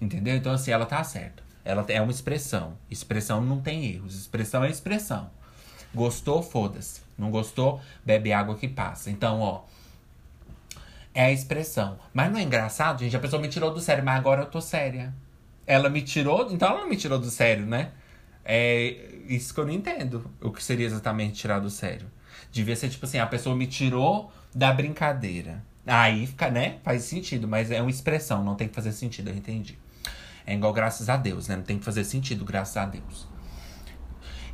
Entendeu? Então, assim, ela tá certa. Ela é uma expressão. Expressão não tem erros. Expressão é expressão. Gostou, foda-se. Não gostou, bebe água que passa. Então, ó. É a expressão. Mas não é engraçado, gente? A pessoa me tirou do sério, mas agora eu tô séria. Ela me tirou. Então ela não me tirou do sério, né? É isso que eu não entendo. O que seria exatamente tirar do sério? Devia ser tipo assim: a pessoa me tirou da brincadeira. Aí fica, né? Faz sentido, mas é uma expressão, não tem que fazer sentido, eu entendi. É igual graças a Deus, né? Não tem que fazer sentido, graças a Deus.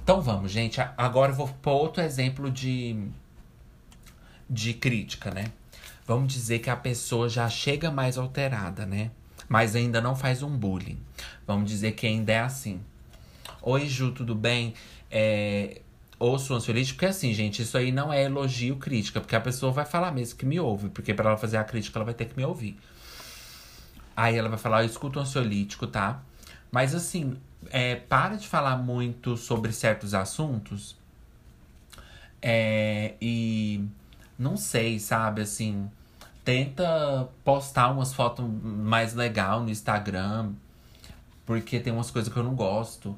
Então vamos, gente. Agora eu vou pôr outro exemplo de, de crítica, né? Vamos dizer que a pessoa já chega mais alterada, né? Mas ainda não faz um bullying. Vamos dizer que ainda é assim. Oi, Ju, tudo bem? É, ouço ansiolítico, porque assim, gente, isso aí não é elogio crítica, porque a pessoa vai falar mesmo que me ouve, porque para ela fazer a crítica ela vai ter que me ouvir. Aí ela vai falar, eu escuto ansiolítico, tá? Mas assim, é, para de falar muito sobre certos assuntos. É, e não sei, sabe, assim, tenta postar umas fotos mais legal no Instagram, porque tem umas coisas que eu não gosto.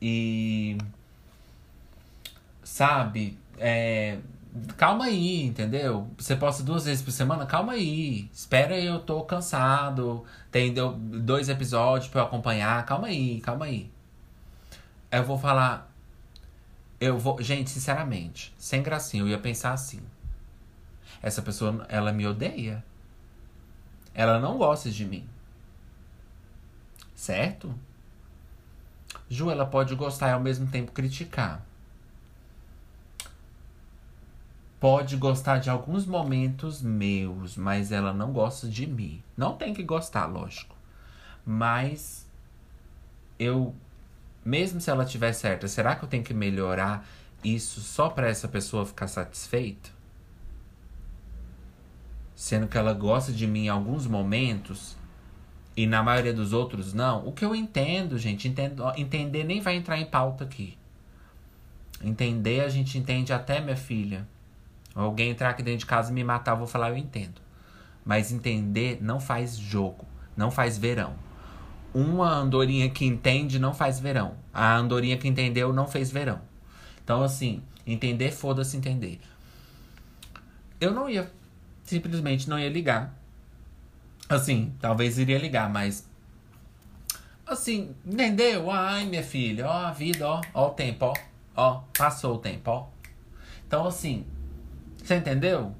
E sabe? É, calma aí, entendeu? Você posta duas vezes por semana, calma aí. Espera aí, eu tô cansado. Tem dois episódios pra eu acompanhar. Calma aí, calma aí. Eu vou falar. Eu vou. Gente, sinceramente, sem gracinha, eu ia pensar assim. Essa pessoa, ela me odeia. Ela não gosta de mim. Certo? Ju, ela pode gostar e ao mesmo tempo criticar. pode gostar de alguns momentos meus, mas ela não gosta de mim. Não tem que gostar, lógico. Mas eu, mesmo se ela tiver certa, será que eu tenho que melhorar isso só para essa pessoa ficar satisfeita? Sendo que ela gosta de mim em alguns momentos e na maioria dos outros não. O que eu entendo, gente, entendo, entender nem vai entrar em pauta aqui. Entender a gente entende até minha filha. Alguém entrar aqui dentro de casa e me matar, eu vou falar, eu entendo. Mas entender não faz jogo, não faz verão. Uma andorinha que entende não faz verão. A andorinha que entendeu não fez verão. Então, assim, entender, foda-se entender. Eu não ia, simplesmente não ia ligar. Assim, talvez iria ligar, mas. Assim, entendeu? Ai, minha filha, ó, a vida, ó, ó o tempo, ó. Ó, passou o tempo, ó. Então, assim, você entendeu?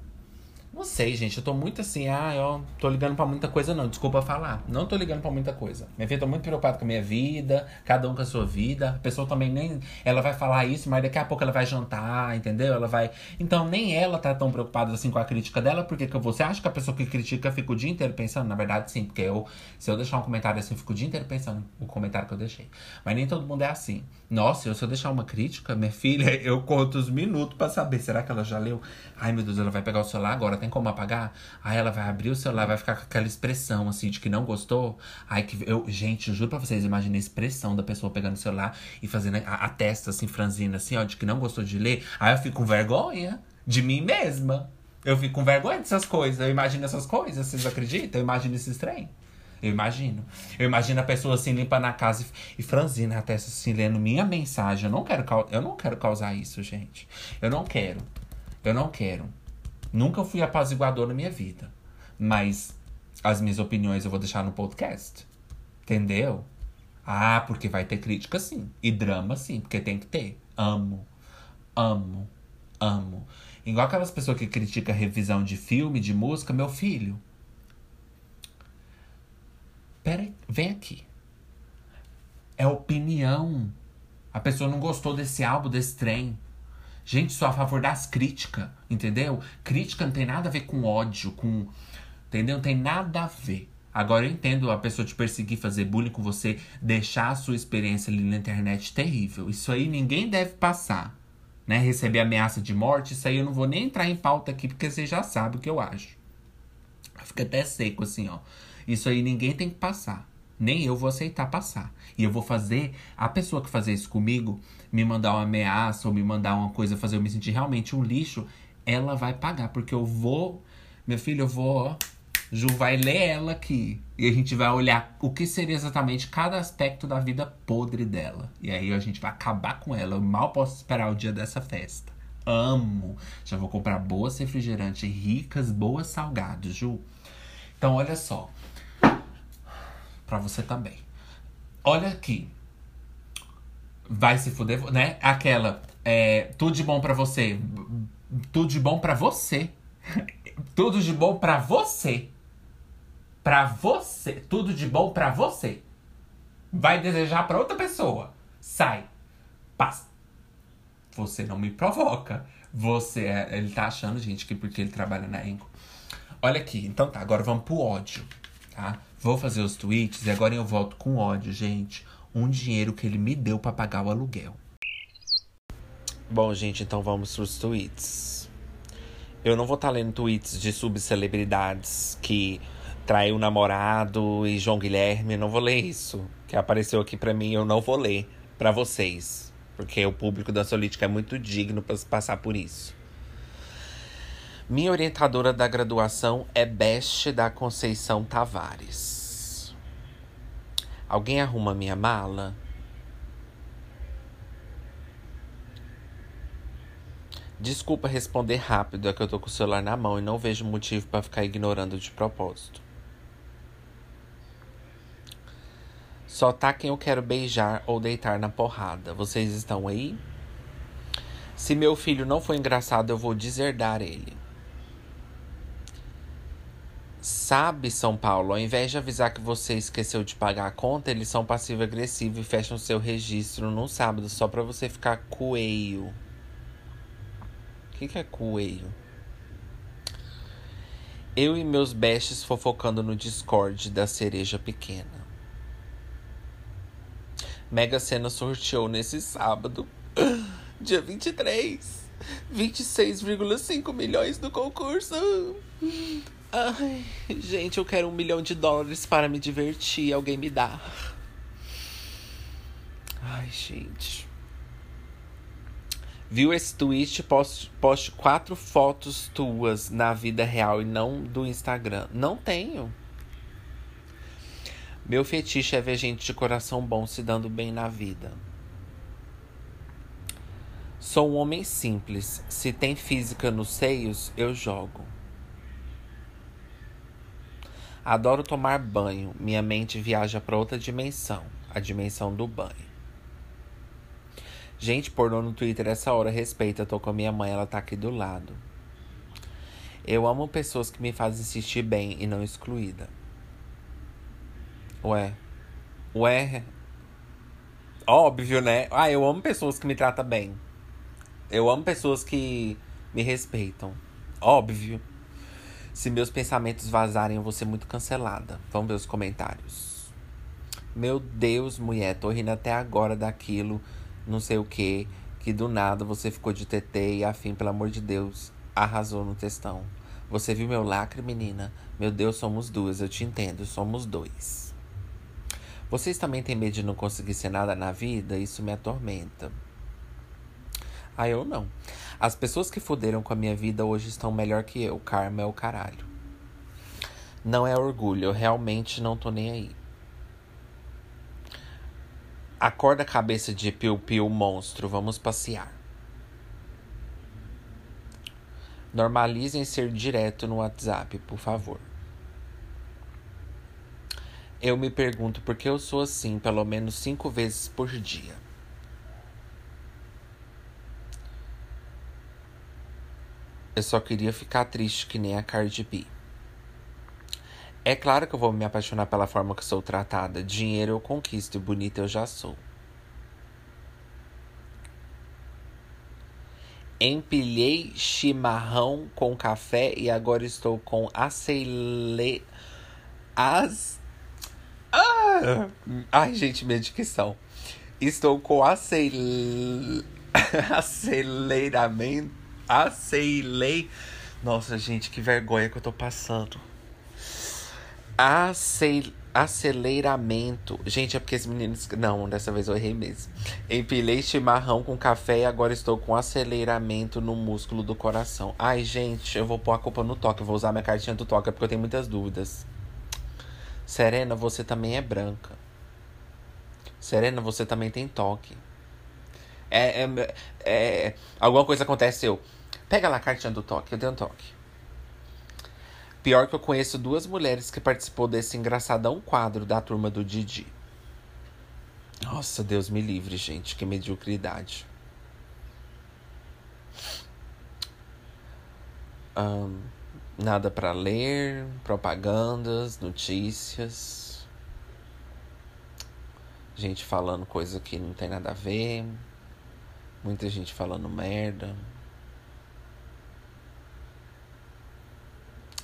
Não sei, gente. Eu tô muito assim, ah, eu tô ligando pra muita coisa, não. Desculpa falar. Não tô ligando pra muita coisa. Minha filha, tô muito preocupada com a minha vida, cada um com a sua vida. A pessoa também nem. Ela vai falar isso, mas daqui a pouco ela vai jantar, entendeu? Ela vai. Então, nem ela tá tão preocupada assim com a crítica dela, porque que você acha que a pessoa que critica fica o dia inteiro pensando? Na verdade, sim, porque eu, se eu deixar um comentário assim, eu fico o dia inteiro pensando o comentário que eu deixei. Mas nem todo mundo é assim. Nossa, se eu deixar uma crítica, minha filha, eu conto os minutos para saber. Será que ela já leu? Ai, meu Deus, ela vai pegar o celular agora tem como apagar? Aí ela vai abrir o celular, vai ficar com aquela expressão assim de que não gostou. Ai, que eu, gente, eu juro pra vocês, imagine a expressão da pessoa pegando o celular e fazendo a, a testa assim, franzina assim, ó, de que não gostou de ler. Aí eu fico com vergonha de mim mesma. Eu fico com vergonha dessas coisas. Eu imagino essas coisas, vocês acreditam? Eu imagino esse trem. Eu imagino. Eu imagino a pessoa assim limpando a casa e, e franzindo a testa assim, lendo minha mensagem. Eu não quero, eu não quero causar isso, gente. Eu não quero. Eu não quero. Nunca fui apaziguador na minha vida. Mas as minhas opiniões eu vou deixar no podcast. Entendeu? Ah, porque vai ter crítica sim. E drama sim, porque tem que ter. Amo. Amo. Amo. Igual aquelas pessoas que criticam revisão de filme, de música, meu filho. Pera aí, vem aqui. É opinião. A pessoa não gostou desse álbum, desse trem. Gente, sou a favor das críticas, entendeu? Crítica não tem nada a ver com ódio, com. Entendeu? Não tem nada a ver. Agora eu entendo a pessoa te perseguir, fazer bullying com você, deixar a sua experiência ali na internet terrível. Isso aí ninguém deve passar. Né? Receber ameaça de morte, isso aí eu não vou nem entrar em pauta aqui, porque você já sabe o que eu acho. Fica até seco assim, ó. Isso aí ninguém tem que passar. Nem eu vou aceitar passar. E eu vou fazer a pessoa que fazer isso comigo me mandar uma ameaça ou me mandar uma coisa fazer eu me sentir realmente um lixo, ela vai pagar. Porque eu vou. Meu filho, eu vou. Ju vai ler ela aqui. E a gente vai olhar o que seria exatamente cada aspecto da vida podre dela. E aí a gente vai acabar com ela. Eu mal posso esperar o dia dessa festa. Amo. Já vou comprar boas refrigerantes ricas, boas salgados, Ju. Então, olha só. Pra você também. olha aqui. Vai se fuder, né? Aquela, é, tudo de bom para você. Tudo de bom para você. tudo de bom para você. Pra você. Tudo de bom para você. Vai desejar para outra pessoa. Sai. Passa. Você não me provoca. Você. É, ele tá achando, gente, que porque ele trabalha na Enco. Olha aqui, então tá, agora vamos pro ódio, tá? Vou fazer os tweets e agora eu volto com ódio, gente. Um dinheiro que ele me deu para pagar o aluguel. Bom, gente, então vamos pros tweets. Eu não vou estar tá lendo tweets de subcelebridades que traiu o namorado e João Guilherme. Eu não vou ler isso. Que apareceu aqui para mim, eu não vou ler para vocês. Porque o público da Solítica é muito digno para passar por isso. Minha orientadora da graduação é Beste da Conceição Tavares. Alguém arruma minha mala? Desculpa responder rápido, é que eu tô com o celular na mão e não vejo motivo para ficar ignorando de propósito. Só tá quem eu quero beijar ou deitar na porrada. Vocês estão aí? Se meu filho não for engraçado, eu vou deserdar ele. Sabe, São Paulo, ao invés de avisar que você esqueceu de pagar a conta, eles são passivo-agressivo e fecham seu registro no sábado só para você ficar coelho. O que, que é coelho? Eu e meus bestes fofocando no Discord da cereja pequena. Mega Sena sorteou nesse sábado, dia 23, 26,5 milhões do concurso. Ai, gente, eu quero um milhão de dólares para me divertir. Alguém me dá. Ai, gente. Viu esse tweet? Poste, poste quatro fotos tuas na vida real e não do Instagram. Não tenho. Meu fetiche é ver gente de coração bom se dando bem na vida. Sou um homem simples. Se tem física nos seios, eu jogo. Adoro tomar banho. Minha mente viaja para outra dimensão a dimensão do banho. Gente, pornô no Twitter essa hora respeita. Tô com a minha mãe, ela tá aqui do lado. Eu amo pessoas que me fazem sentir bem e não excluída. Ué. Ué. Óbvio, né? Ah, eu amo pessoas que me tratam bem. Eu amo pessoas que me respeitam. Óbvio. Se meus pensamentos vazarem, eu vou ser muito cancelada. Vamos ver os comentários. Meu Deus, mulher, tô rindo até agora daquilo, não sei o que, que do nada você ficou de TT e afim, pelo amor de Deus, arrasou no textão. Você viu meu lacre, menina? Meu Deus, somos duas, eu te entendo, somos dois. Vocês também têm medo de não conseguir ser nada na vida? Isso me atormenta. Ah, eu não. As pessoas que fuderam com a minha vida hoje estão melhor que eu. Karma é o caralho. Não é orgulho, eu realmente não tô nem aí. Acorda a cabeça de piu-piu monstro, vamos passear. Normalizem ser direto no WhatsApp, por favor. Eu me pergunto por que eu sou assim pelo menos cinco vezes por dia. Eu só queria ficar triste que nem a Cardi B. É claro que eu vou me apaixonar pela forma que sou tratada. Dinheiro eu conquisto e bonita eu já sou. Empilhei chimarrão com café e agora estou com aceile... As... Ah! Ai, gente, minha dicção. Estou com aceil... aceleramento aceilei. Nossa, gente, que vergonha que eu tô passando. Aceil... Aceleramento. Gente, é porque esses meninos. Não, dessa vez eu errei mesmo. Empilei chimarrão com café e agora estou com aceleramento no músculo do coração. Ai, gente, eu vou pôr a culpa no toque. Eu vou usar minha cartinha do toque porque eu tenho muitas dúvidas. Serena, você também é branca. Serena, você também tem toque. É, é, é, alguma coisa aconteceu. Pega lá a cartinha do toque, eu dei um toque. Pior que eu conheço duas mulheres que participou desse engraçadão quadro da turma do Didi. Nossa, Deus me livre, gente. Que mediocridade. Um, nada para ler, propagandas, notícias. Gente falando coisa que não tem nada a ver. Muita gente falando merda.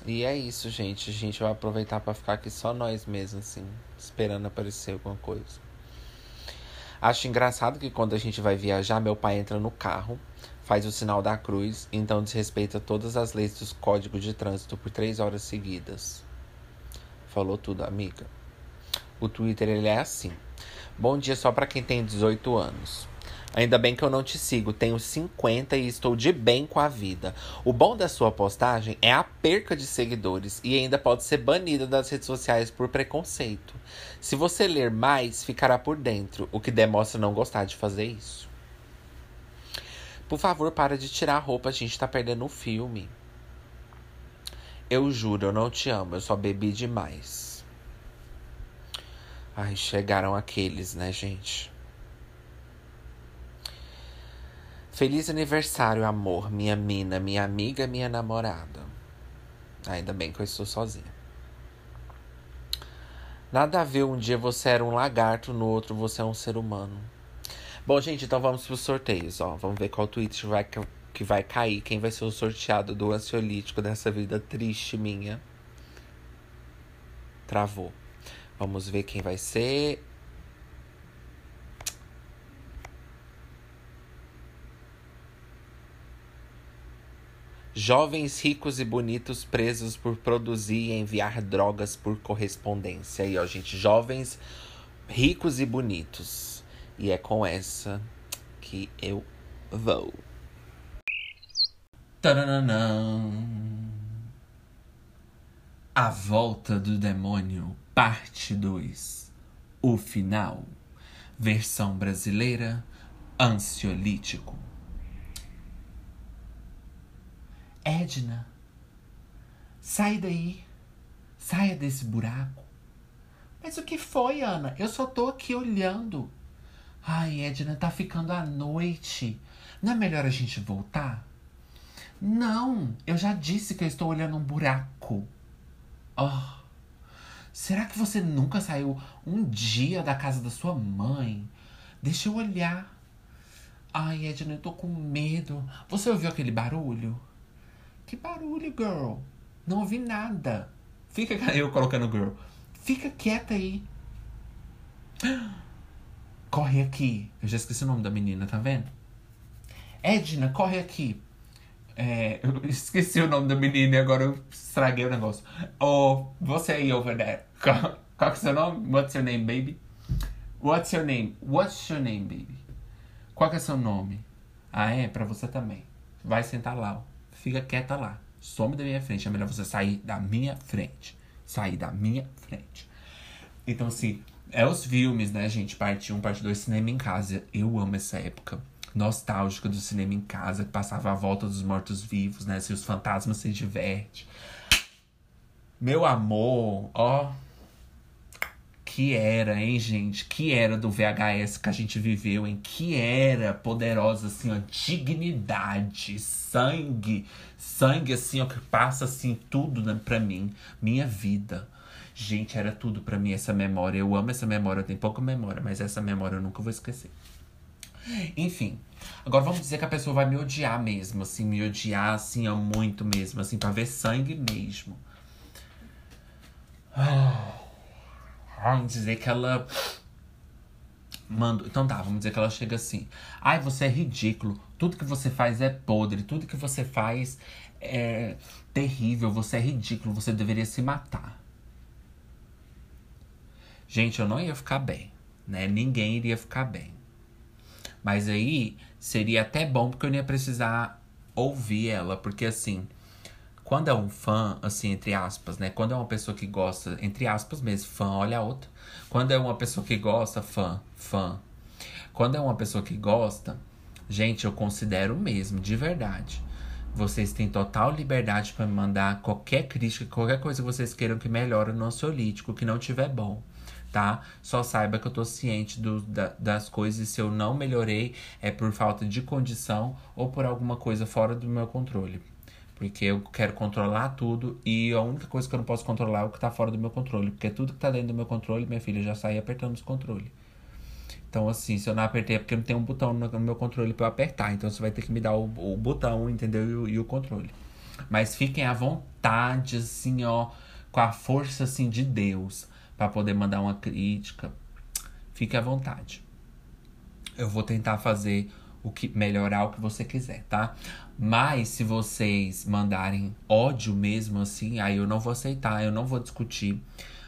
E é isso, gente. A gente vai aproveitar para ficar aqui só nós mesmos, assim, esperando aparecer alguma coisa. Acho engraçado que quando a gente vai viajar, meu pai entra no carro, faz o sinal da cruz, então desrespeita todas as leis dos códigos de trânsito por três horas seguidas. Falou tudo, amiga. O Twitter ele é assim. Bom dia só para quem tem 18 anos. Ainda bem que eu não te sigo, tenho 50 e estou de bem com a vida. O bom da sua postagem é a perca de seguidores e ainda pode ser banida das redes sociais por preconceito. Se você ler mais, ficará por dentro, o que demonstra não gostar de fazer isso. Por favor, para de tirar a roupa, a gente tá perdendo o filme. Eu juro, eu não te amo, eu só bebi demais. Ai, chegaram aqueles, né, gente? Feliz aniversário, amor, minha mina, minha amiga, minha namorada. Ainda bem que eu estou sozinha. Nada a ver, um dia você era um lagarto, no outro você é um ser humano. Bom, gente, então vamos para os sorteios, ó. Vamos ver qual tweet vai, que vai cair, quem vai ser o sorteado do ansiolítico dessa vida triste minha. Travou. Vamos ver quem vai ser. Jovens ricos e bonitos presos por produzir e enviar drogas por correspondência. Aí, ó, gente, jovens ricos e bonitos. E é com essa que eu vou. Taranã. A Volta do Demônio, parte 2. O final. Versão brasileira, ansiolítico. Edna, sai daí. Saia desse buraco. Mas o que foi, Ana? Eu só tô aqui olhando. Ai, Edna, tá ficando a noite. Não é melhor a gente voltar? Não, eu já disse que eu estou olhando um buraco. Oh, será que você nunca saiu um dia da casa da sua mãe? Deixa eu olhar. Ai, Edna, eu tô com medo. Você ouviu aquele barulho? Que barulho, girl? Não ouvi nada. Fica eu colocando girl. Fica quieta aí. Corre aqui. Eu já esqueci o nome da menina, tá vendo? Edna, corre aqui. É, eu esqueci o nome da menina e agora eu estraguei o negócio. Oh, você aí over there. Qual, é o seu nome? What's your name, baby? What's your name? What's your name, baby? Qual é o seu nome? Ah, é? Pra você também. Vai sentar lá, ó fica quieta lá. Some da minha frente. É melhor você sair da minha frente. Sair da minha frente. Então, assim, é os filmes, né, gente? Parte 1, parte 2, cinema em casa. Eu amo essa época. Nostálgica do cinema em casa, que passava a volta dos mortos-vivos, né? Se os fantasmas se divertem. Meu amor, ó que era, hein, gente? Que era do VHS que a gente viveu, hein? Que era poderosa, assim, ó, dignidade, sangue, sangue, assim, ó, que passa, assim, tudo né, pra mim, minha vida. Gente, era tudo pra mim essa memória. Eu amo essa memória, eu tenho pouca memória, mas essa memória eu nunca vou esquecer. Enfim, agora vamos dizer que a pessoa vai me odiar mesmo, assim, me odiar, assim, ó, muito mesmo, assim, pra ver sangue mesmo. Ah. Vamos dizer que ela. Manda. Então tá, vamos dizer que ela chega assim. Ai, você é ridículo. Tudo que você faz é podre. Tudo que você faz é terrível. Você é ridículo. Você deveria se matar. Gente, eu não ia ficar bem. Né? Ninguém iria ficar bem. Mas aí seria até bom porque eu não ia precisar ouvir ela. Porque assim quando é um fã, assim, entre aspas, né? Quando é uma pessoa que gosta, entre aspas mesmo, fã, olha a outra. Quando é uma pessoa que gosta, fã, fã. Quando é uma pessoa que gosta, gente, eu considero mesmo, de verdade. Vocês têm total liberdade para me mandar qualquer crítica, qualquer coisa que vocês queiram que melhore no ansiolítico, que não tiver bom. tá? Só saiba que eu tô ciente do, da, das coisas. Se eu não melhorei, é por falta de condição ou por alguma coisa fora do meu controle. Porque eu quero controlar tudo e a única coisa que eu não posso controlar é o que tá fora do meu controle. Porque tudo que tá dentro do meu controle, minha filha, já saí apertando os controles. Então, assim, se eu não apertei é porque não tem um botão no meu controle para eu apertar. Então, você vai ter que me dar o, o botão, entendeu? E e o, controle. Mas fiquem à vontade, assim, ó, com a força, assim, de Deus, para poder mandar uma crítica. Fique à vontade. Eu vou tentar fazer o que melhorar o que você quiser, tá? Mas se vocês mandarem ódio mesmo assim, aí eu não vou aceitar, eu não vou discutir.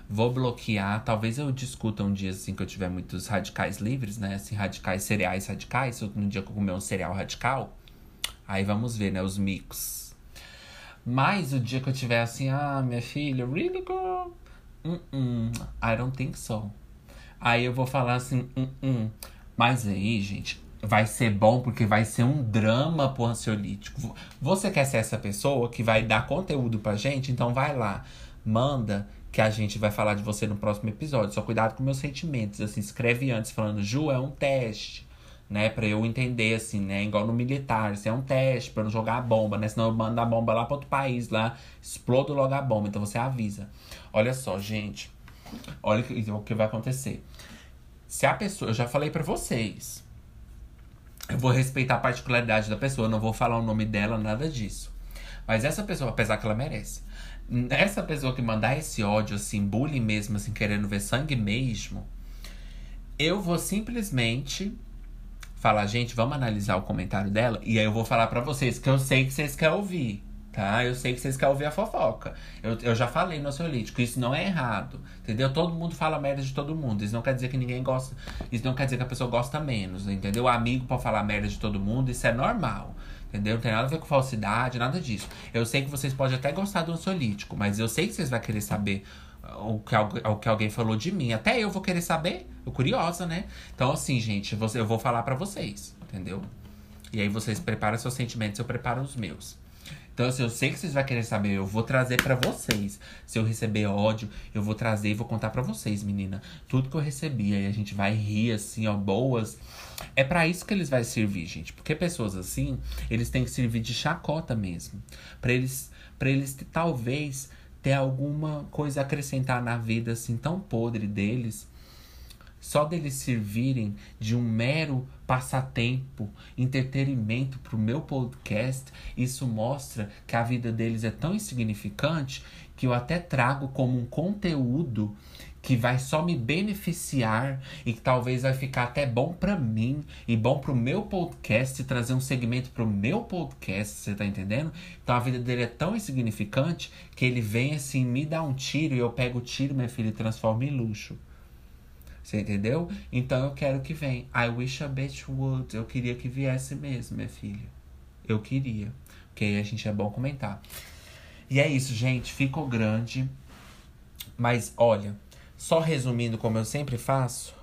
Vou bloquear. Talvez eu discuta um dia assim que eu tiver muitos radicais livres, né? Assim, radicais, cereais radicais. Um dia que eu comer um cereal radical. Aí vamos ver, né? Os micos. Mas o dia que eu tiver assim, ah, minha filha, really girl? Uh -uh, I don't think so. Aí eu vou falar assim, uh Mas aí, gente, vai ser bom porque vai ser um drama pro ansiolítico. Você quer ser essa pessoa que vai dar conteúdo pra gente? Então vai lá, manda que a gente vai falar de você no próximo episódio. Só cuidado com meus sentimentos. Assim, escreve antes falando, Ju, é um teste. Né, pra eu entender, assim, né? Igual no militar, assim, é um teste pra não jogar a bomba, né? Senão eu mando a bomba lá pra outro país, lá, explodo logo a bomba. Então você avisa. Olha só, gente. Olha o que vai acontecer. Se a pessoa. Eu já falei para vocês. Eu vou respeitar a particularidade da pessoa, não vou falar o nome dela, nada disso. Mas essa pessoa, apesar que ela merece, essa pessoa que mandar esse ódio, assim, bullying mesmo, assim, querendo ver sangue mesmo, eu vou simplesmente falar, gente, vamos analisar o comentário dela. E aí eu vou falar para vocês que eu sei que vocês querem ouvir. Tá? Eu sei que vocês querem ouvir a fofoca. Eu, eu já falei no ansiolítico, isso não é errado. Entendeu? Todo mundo fala merda de todo mundo. Isso não quer dizer que ninguém gosta. Isso não quer dizer que a pessoa gosta menos. Entendeu? O amigo pode falar merda de todo mundo, isso é normal. Entendeu? Não tem nada a ver com falsidade, nada disso. Eu sei que vocês podem até gostar do ansiolítico, mas eu sei que vocês vão querer saber o que, o que alguém falou de mim. Até eu vou querer saber. Eu curiosa, né? Então, assim, gente, eu vou falar para vocês, entendeu? E aí vocês preparam seus sentimentos, eu preparo os meus. Então, assim, eu sei que vocês vão querer saber, eu vou trazer para vocês. Se eu receber ódio, eu vou trazer e vou contar para vocês, menina. Tudo que eu recebi, aí a gente vai rir, assim, ó, boas. É para isso que eles vão servir, gente. Porque pessoas assim, eles têm que servir de chacota mesmo. para eles, pra eles talvez ter alguma coisa a acrescentar na vida, assim, tão podre deles só deles servirem de um mero passatempo, entretenimento para o meu podcast, isso mostra que a vida deles é tão insignificante que eu até trago como um conteúdo que vai só me beneficiar e que talvez vai ficar até bom para mim e bom para o meu podcast, trazer um segmento para o meu podcast, você tá entendendo? Então a vida dele é tão insignificante que ele vem assim, me dá um tiro e eu pego o tiro, minha filha, e transformo em luxo. Você entendeu? Então eu quero que venha. I wish a bitch would. Eu queria que viesse mesmo, minha filha. Eu queria. Porque aí a gente é bom comentar. E é isso, gente. Ficou grande. Mas olha, só resumindo como eu sempre faço.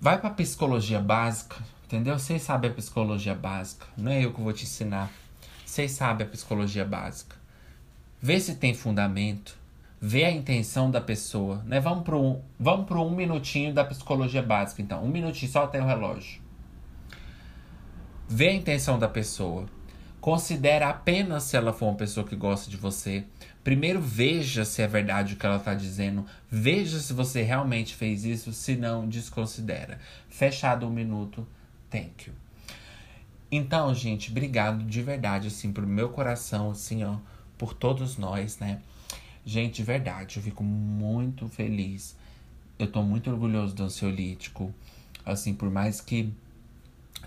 Vai pra psicologia básica, entendeu? Vocês sabem a psicologia básica. Não é eu que vou te ensinar. Vocês sabem a psicologia básica. Vê se tem fundamento ver a intenção da pessoa, né? Vamos para um, vamos pro um minutinho da psicologia básica, então. Um minutinho só até o relógio. Vê a intenção da pessoa. Considera apenas se ela for uma pessoa que gosta de você. Primeiro veja se é verdade o que ela está dizendo. Veja se você realmente fez isso. Se não, desconsidera. Fechado um minuto. Thank you. Então, gente, obrigado de verdade, assim, pro meu coração, assim, ó, por todos nós, né? Gente, de verdade, eu fico muito feliz. Eu tô muito orgulhoso do ansiolítico. Assim, por mais que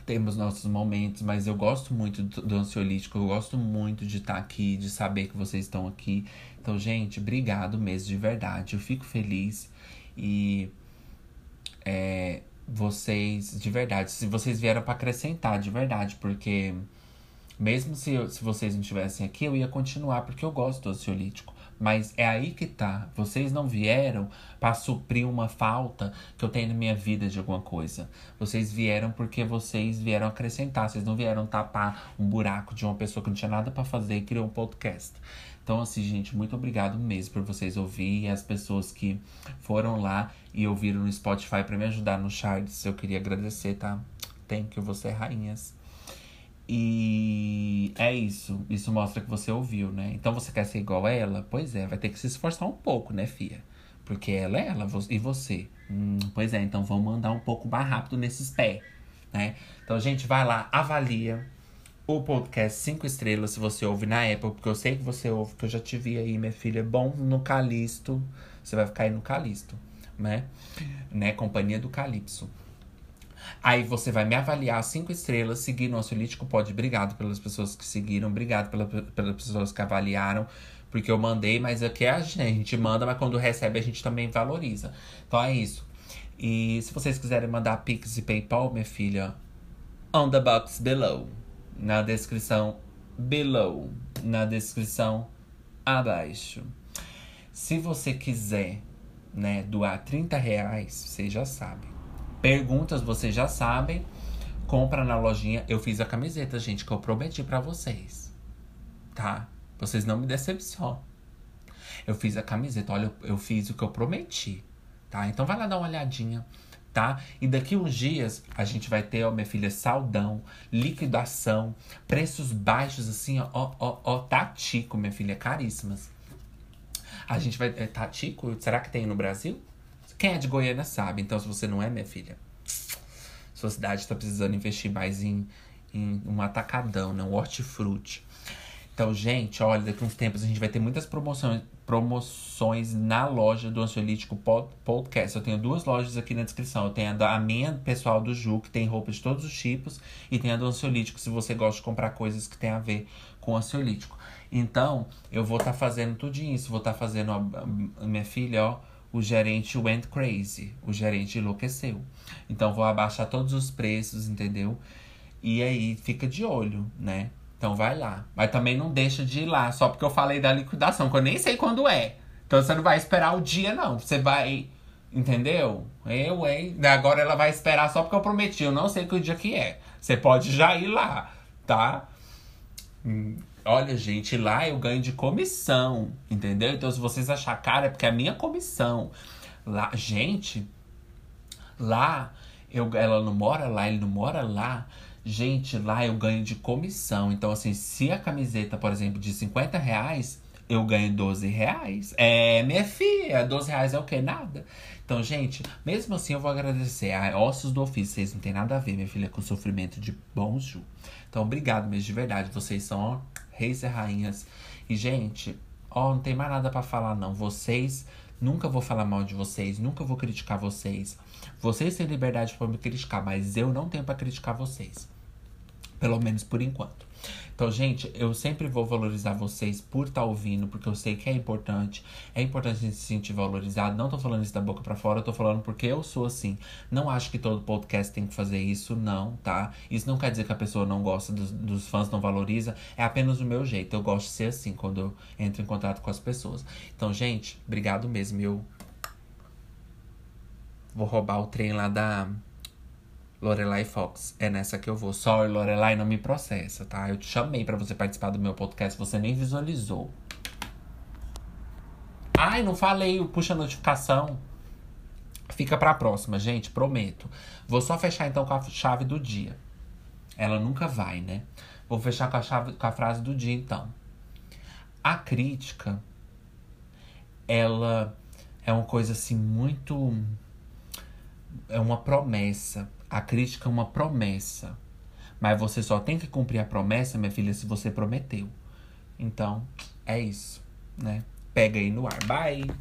temos nossos momentos, mas eu gosto muito do ansiolítico, eu gosto muito de estar tá aqui, de saber que vocês estão aqui. Então, gente, obrigado mesmo, de verdade. Eu fico feliz e é, vocês, de verdade, se vocês vieram para acrescentar, de verdade, porque mesmo se, se vocês não estivessem aqui, eu ia continuar, porque eu gosto do ansiolítico. Mas é aí que tá. Vocês não vieram para suprir uma falta que eu tenho na minha vida de alguma coisa. Vocês vieram porque vocês vieram acrescentar. Vocês não vieram tapar um buraco de uma pessoa que não tinha nada para fazer e criou um podcast. Então, assim, gente, muito obrigado mesmo por vocês ouvirem. As pessoas que foram lá e ouviram no Spotify para me ajudar no charts, eu queria agradecer, tá? Thank you, você rainhas. E é isso. Isso mostra que você ouviu, né? Então você quer ser igual a ela? Pois é, vai ter que se esforçar um pouco, né, Fia? Porque ela é ela e você. Hum, pois é, então vamos andar um pouco mais rápido nesses pés, né? Então, gente, vai lá, avalia o podcast 5 estrelas se você ouve na Apple, porque eu sei que você ouve, que eu já te vi aí, minha filha. Bom no Calisto. Você vai ficar aí no Calisto, né? né? Companhia do Calypso. Aí você vai me avaliar cinco estrelas, seguir no Ansiolítico Pode. Obrigado pelas pessoas que seguiram, obrigado pela, pelas pessoas que avaliaram. Porque eu mandei, mas aqui é a gente manda, mas quando recebe a gente também valoriza. Então é isso. E se vocês quiserem mandar Pix e PayPal, minha filha, on the box below. Na descrição below. Na descrição abaixo. Se você quiser, né, doar 30 reais, você já sabe. Perguntas vocês já sabem. Compra na lojinha. Eu fiz a camiseta, gente, que eu prometi para vocês. Tá? Vocês não me decepcionam. Eu fiz a camiseta. Olha, eu, fiz o que eu prometi. Tá? Então vai lá dar uma olhadinha tá? E daqui uns dias a gente vai ter, ó, minha filha, saldão, liquidação, preços baixos, assim, ó, ó, ó, ó tatico, minha filha, caríssimas. A gente vai. É, tatico? Será que tem no Brasil? Quem é de Goiânia sabe. Então, se você não é, minha filha, sua cidade está precisando investir mais em, em um atacadão, né? Um hortifruti. Então, gente, olha, daqui uns tempos a gente vai ter muitas promoções, promoções na loja do Ansiolítico Podcast. Eu tenho duas lojas aqui na descrição. Eu tenho a, da, a minha pessoal do Ju, que tem roupa de todos os tipos, e tem a do Ansiolítico, se você gosta de comprar coisas que tem a ver com o ansiolítico. Então, eu vou estar tá fazendo tudo isso. Vou estar tá fazendo, minha filha, ó, o gerente went crazy. O gerente enlouqueceu. Então vou abaixar todos os preços, entendeu? E aí fica de olho, né? Então vai lá. Mas também não deixa de ir lá, só porque eu falei da liquidação, que eu nem sei quando é. Então você não vai esperar o dia, não. Você vai. Entendeu? Eu, hein? Agora ela vai esperar só porque eu prometi. Eu não sei que o dia que é. Você pode já ir lá, tá? Olha, gente, lá eu ganho de comissão, entendeu? Então, se vocês achar caro, é porque é a minha comissão. Lá, gente, lá, eu, ela não mora lá, ele não mora lá. Gente, lá eu ganho de comissão. Então, assim, se a camiseta, por exemplo, de 50 reais, eu ganho 12 reais. É, minha filha, 12 reais é o que? Nada. Então, gente, mesmo assim eu vou agradecer Ossos do Ofício. Vocês não tem nada a ver, minha filha, com sofrimento de bons ju. Então, obrigado mesmo, de verdade. Vocês são, reis e rainhas. E, gente, ó, não tem mais nada para falar, não. Vocês, nunca vou falar mal de vocês, nunca vou criticar vocês. Vocês têm liberdade para me criticar, mas eu não tenho para criticar vocês. Pelo menos por enquanto. Então, gente, eu sempre vou valorizar vocês por estar tá ouvindo, porque eu sei que é importante. É importante a gente se sentir valorizado. Não tô falando isso da boca para fora, eu tô falando porque eu sou assim. Não acho que todo podcast tem que fazer isso, não, tá? Isso não quer dizer que a pessoa não gosta dos, dos fãs, não valoriza. É apenas o meu jeito. Eu gosto de ser assim quando eu entro em contato com as pessoas. Então, gente, obrigado mesmo. Eu vou roubar o trem lá da Lorelai Fox. É nessa que eu vou. Sorry, Lorelai, não me processa, tá? Eu te chamei para você participar do meu podcast, você nem visualizou. Ai, não falei, puxa a notificação. Fica pra próxima, gente, prometo. Vou só fechar então com a chave do dia. Ela nunca vai, né? Vou fechar com a, chave, com a frase do dia, então. A crítica, ela é uma coisa assim muito. É uma promessa. A crítica é uma promessa. Mas você só tem que cumprir a promessa, minha filha, se você prometeu. Então, é isso, né? Pega aí no ar. Bye!